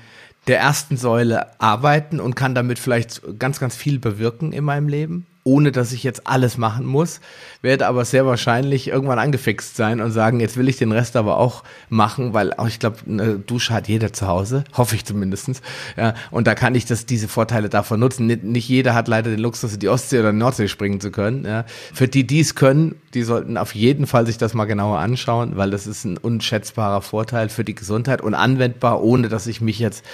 der ersten Säule arbeiten und kann damit vielleicht ganz, ganz viel bewirken in meinem Leben ohne dass ich jetzt alles machen muss, werde aber sehr wahrscheinlich irgendwann angefixt sein und sagen, jetzt will ich den Rest aber auch machen, weil auch ich glaube, eine Dusche hat jeder zu Hause, hoffe ich zumindestens. Ja, und da kann ich das, diese Vorteile davon nutzen. Nicht, nicht jeder hat leider den Luxus, in die Ostsee oder die Nordsee springen zu können. Ja. Für die, die es können, die sollten auf jeden Fall sich das mal genauer anschauen, weil das ist ein unschätzbarer Vorteil für die Gesundheit und anwendbar, ohne dass ich mich jetzt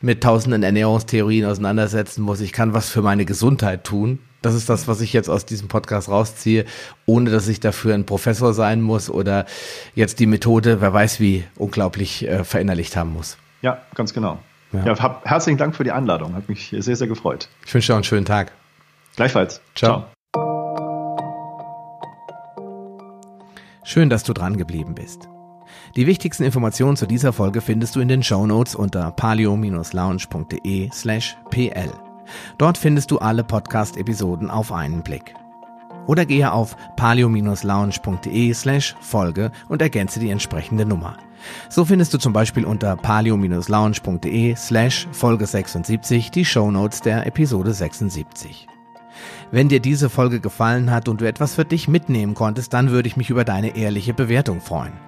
mit tausenden Ernährungstheorien auseinandersetzen muss. Ich kann was für meine Gesundheit tun das ist das, was ich jetzt aus diesem Podcast rausziehe, ohne dass ich dafür ein Professor sein muss oder jetzt die Methode, wer weiß wie, unglaublich äh, verinnerlicht haben muss. Ja, ganz genau. Ja. ja hab, herzlichen Dank für die Einladung. Hat mich sehr, sehr gefreut. Ich wünsche dir einen schönen Tag. Gleichfalls. Ciao. Ciao. Schön, dass du dran geblieben bist. Die wichtigsten Informationen zu dieser Folge findest du in den Show Notes unter palio-lounge.de slash pl. Dort findest du alle Podcast-Episoden auf einen Blick. Oder gehe auf palio-lounge.de slash Folge und ergänze die entsprechende Nummer. So findest du zum Beispiel unter palio-lounge.de slash Folge 76 die Shownotes der Episode 76. Wenn dir diese Folge gefallen hat und du etwas für dich mitnehmen konntest, dann würde ich mich über deine ehrliche Bewertung freuen.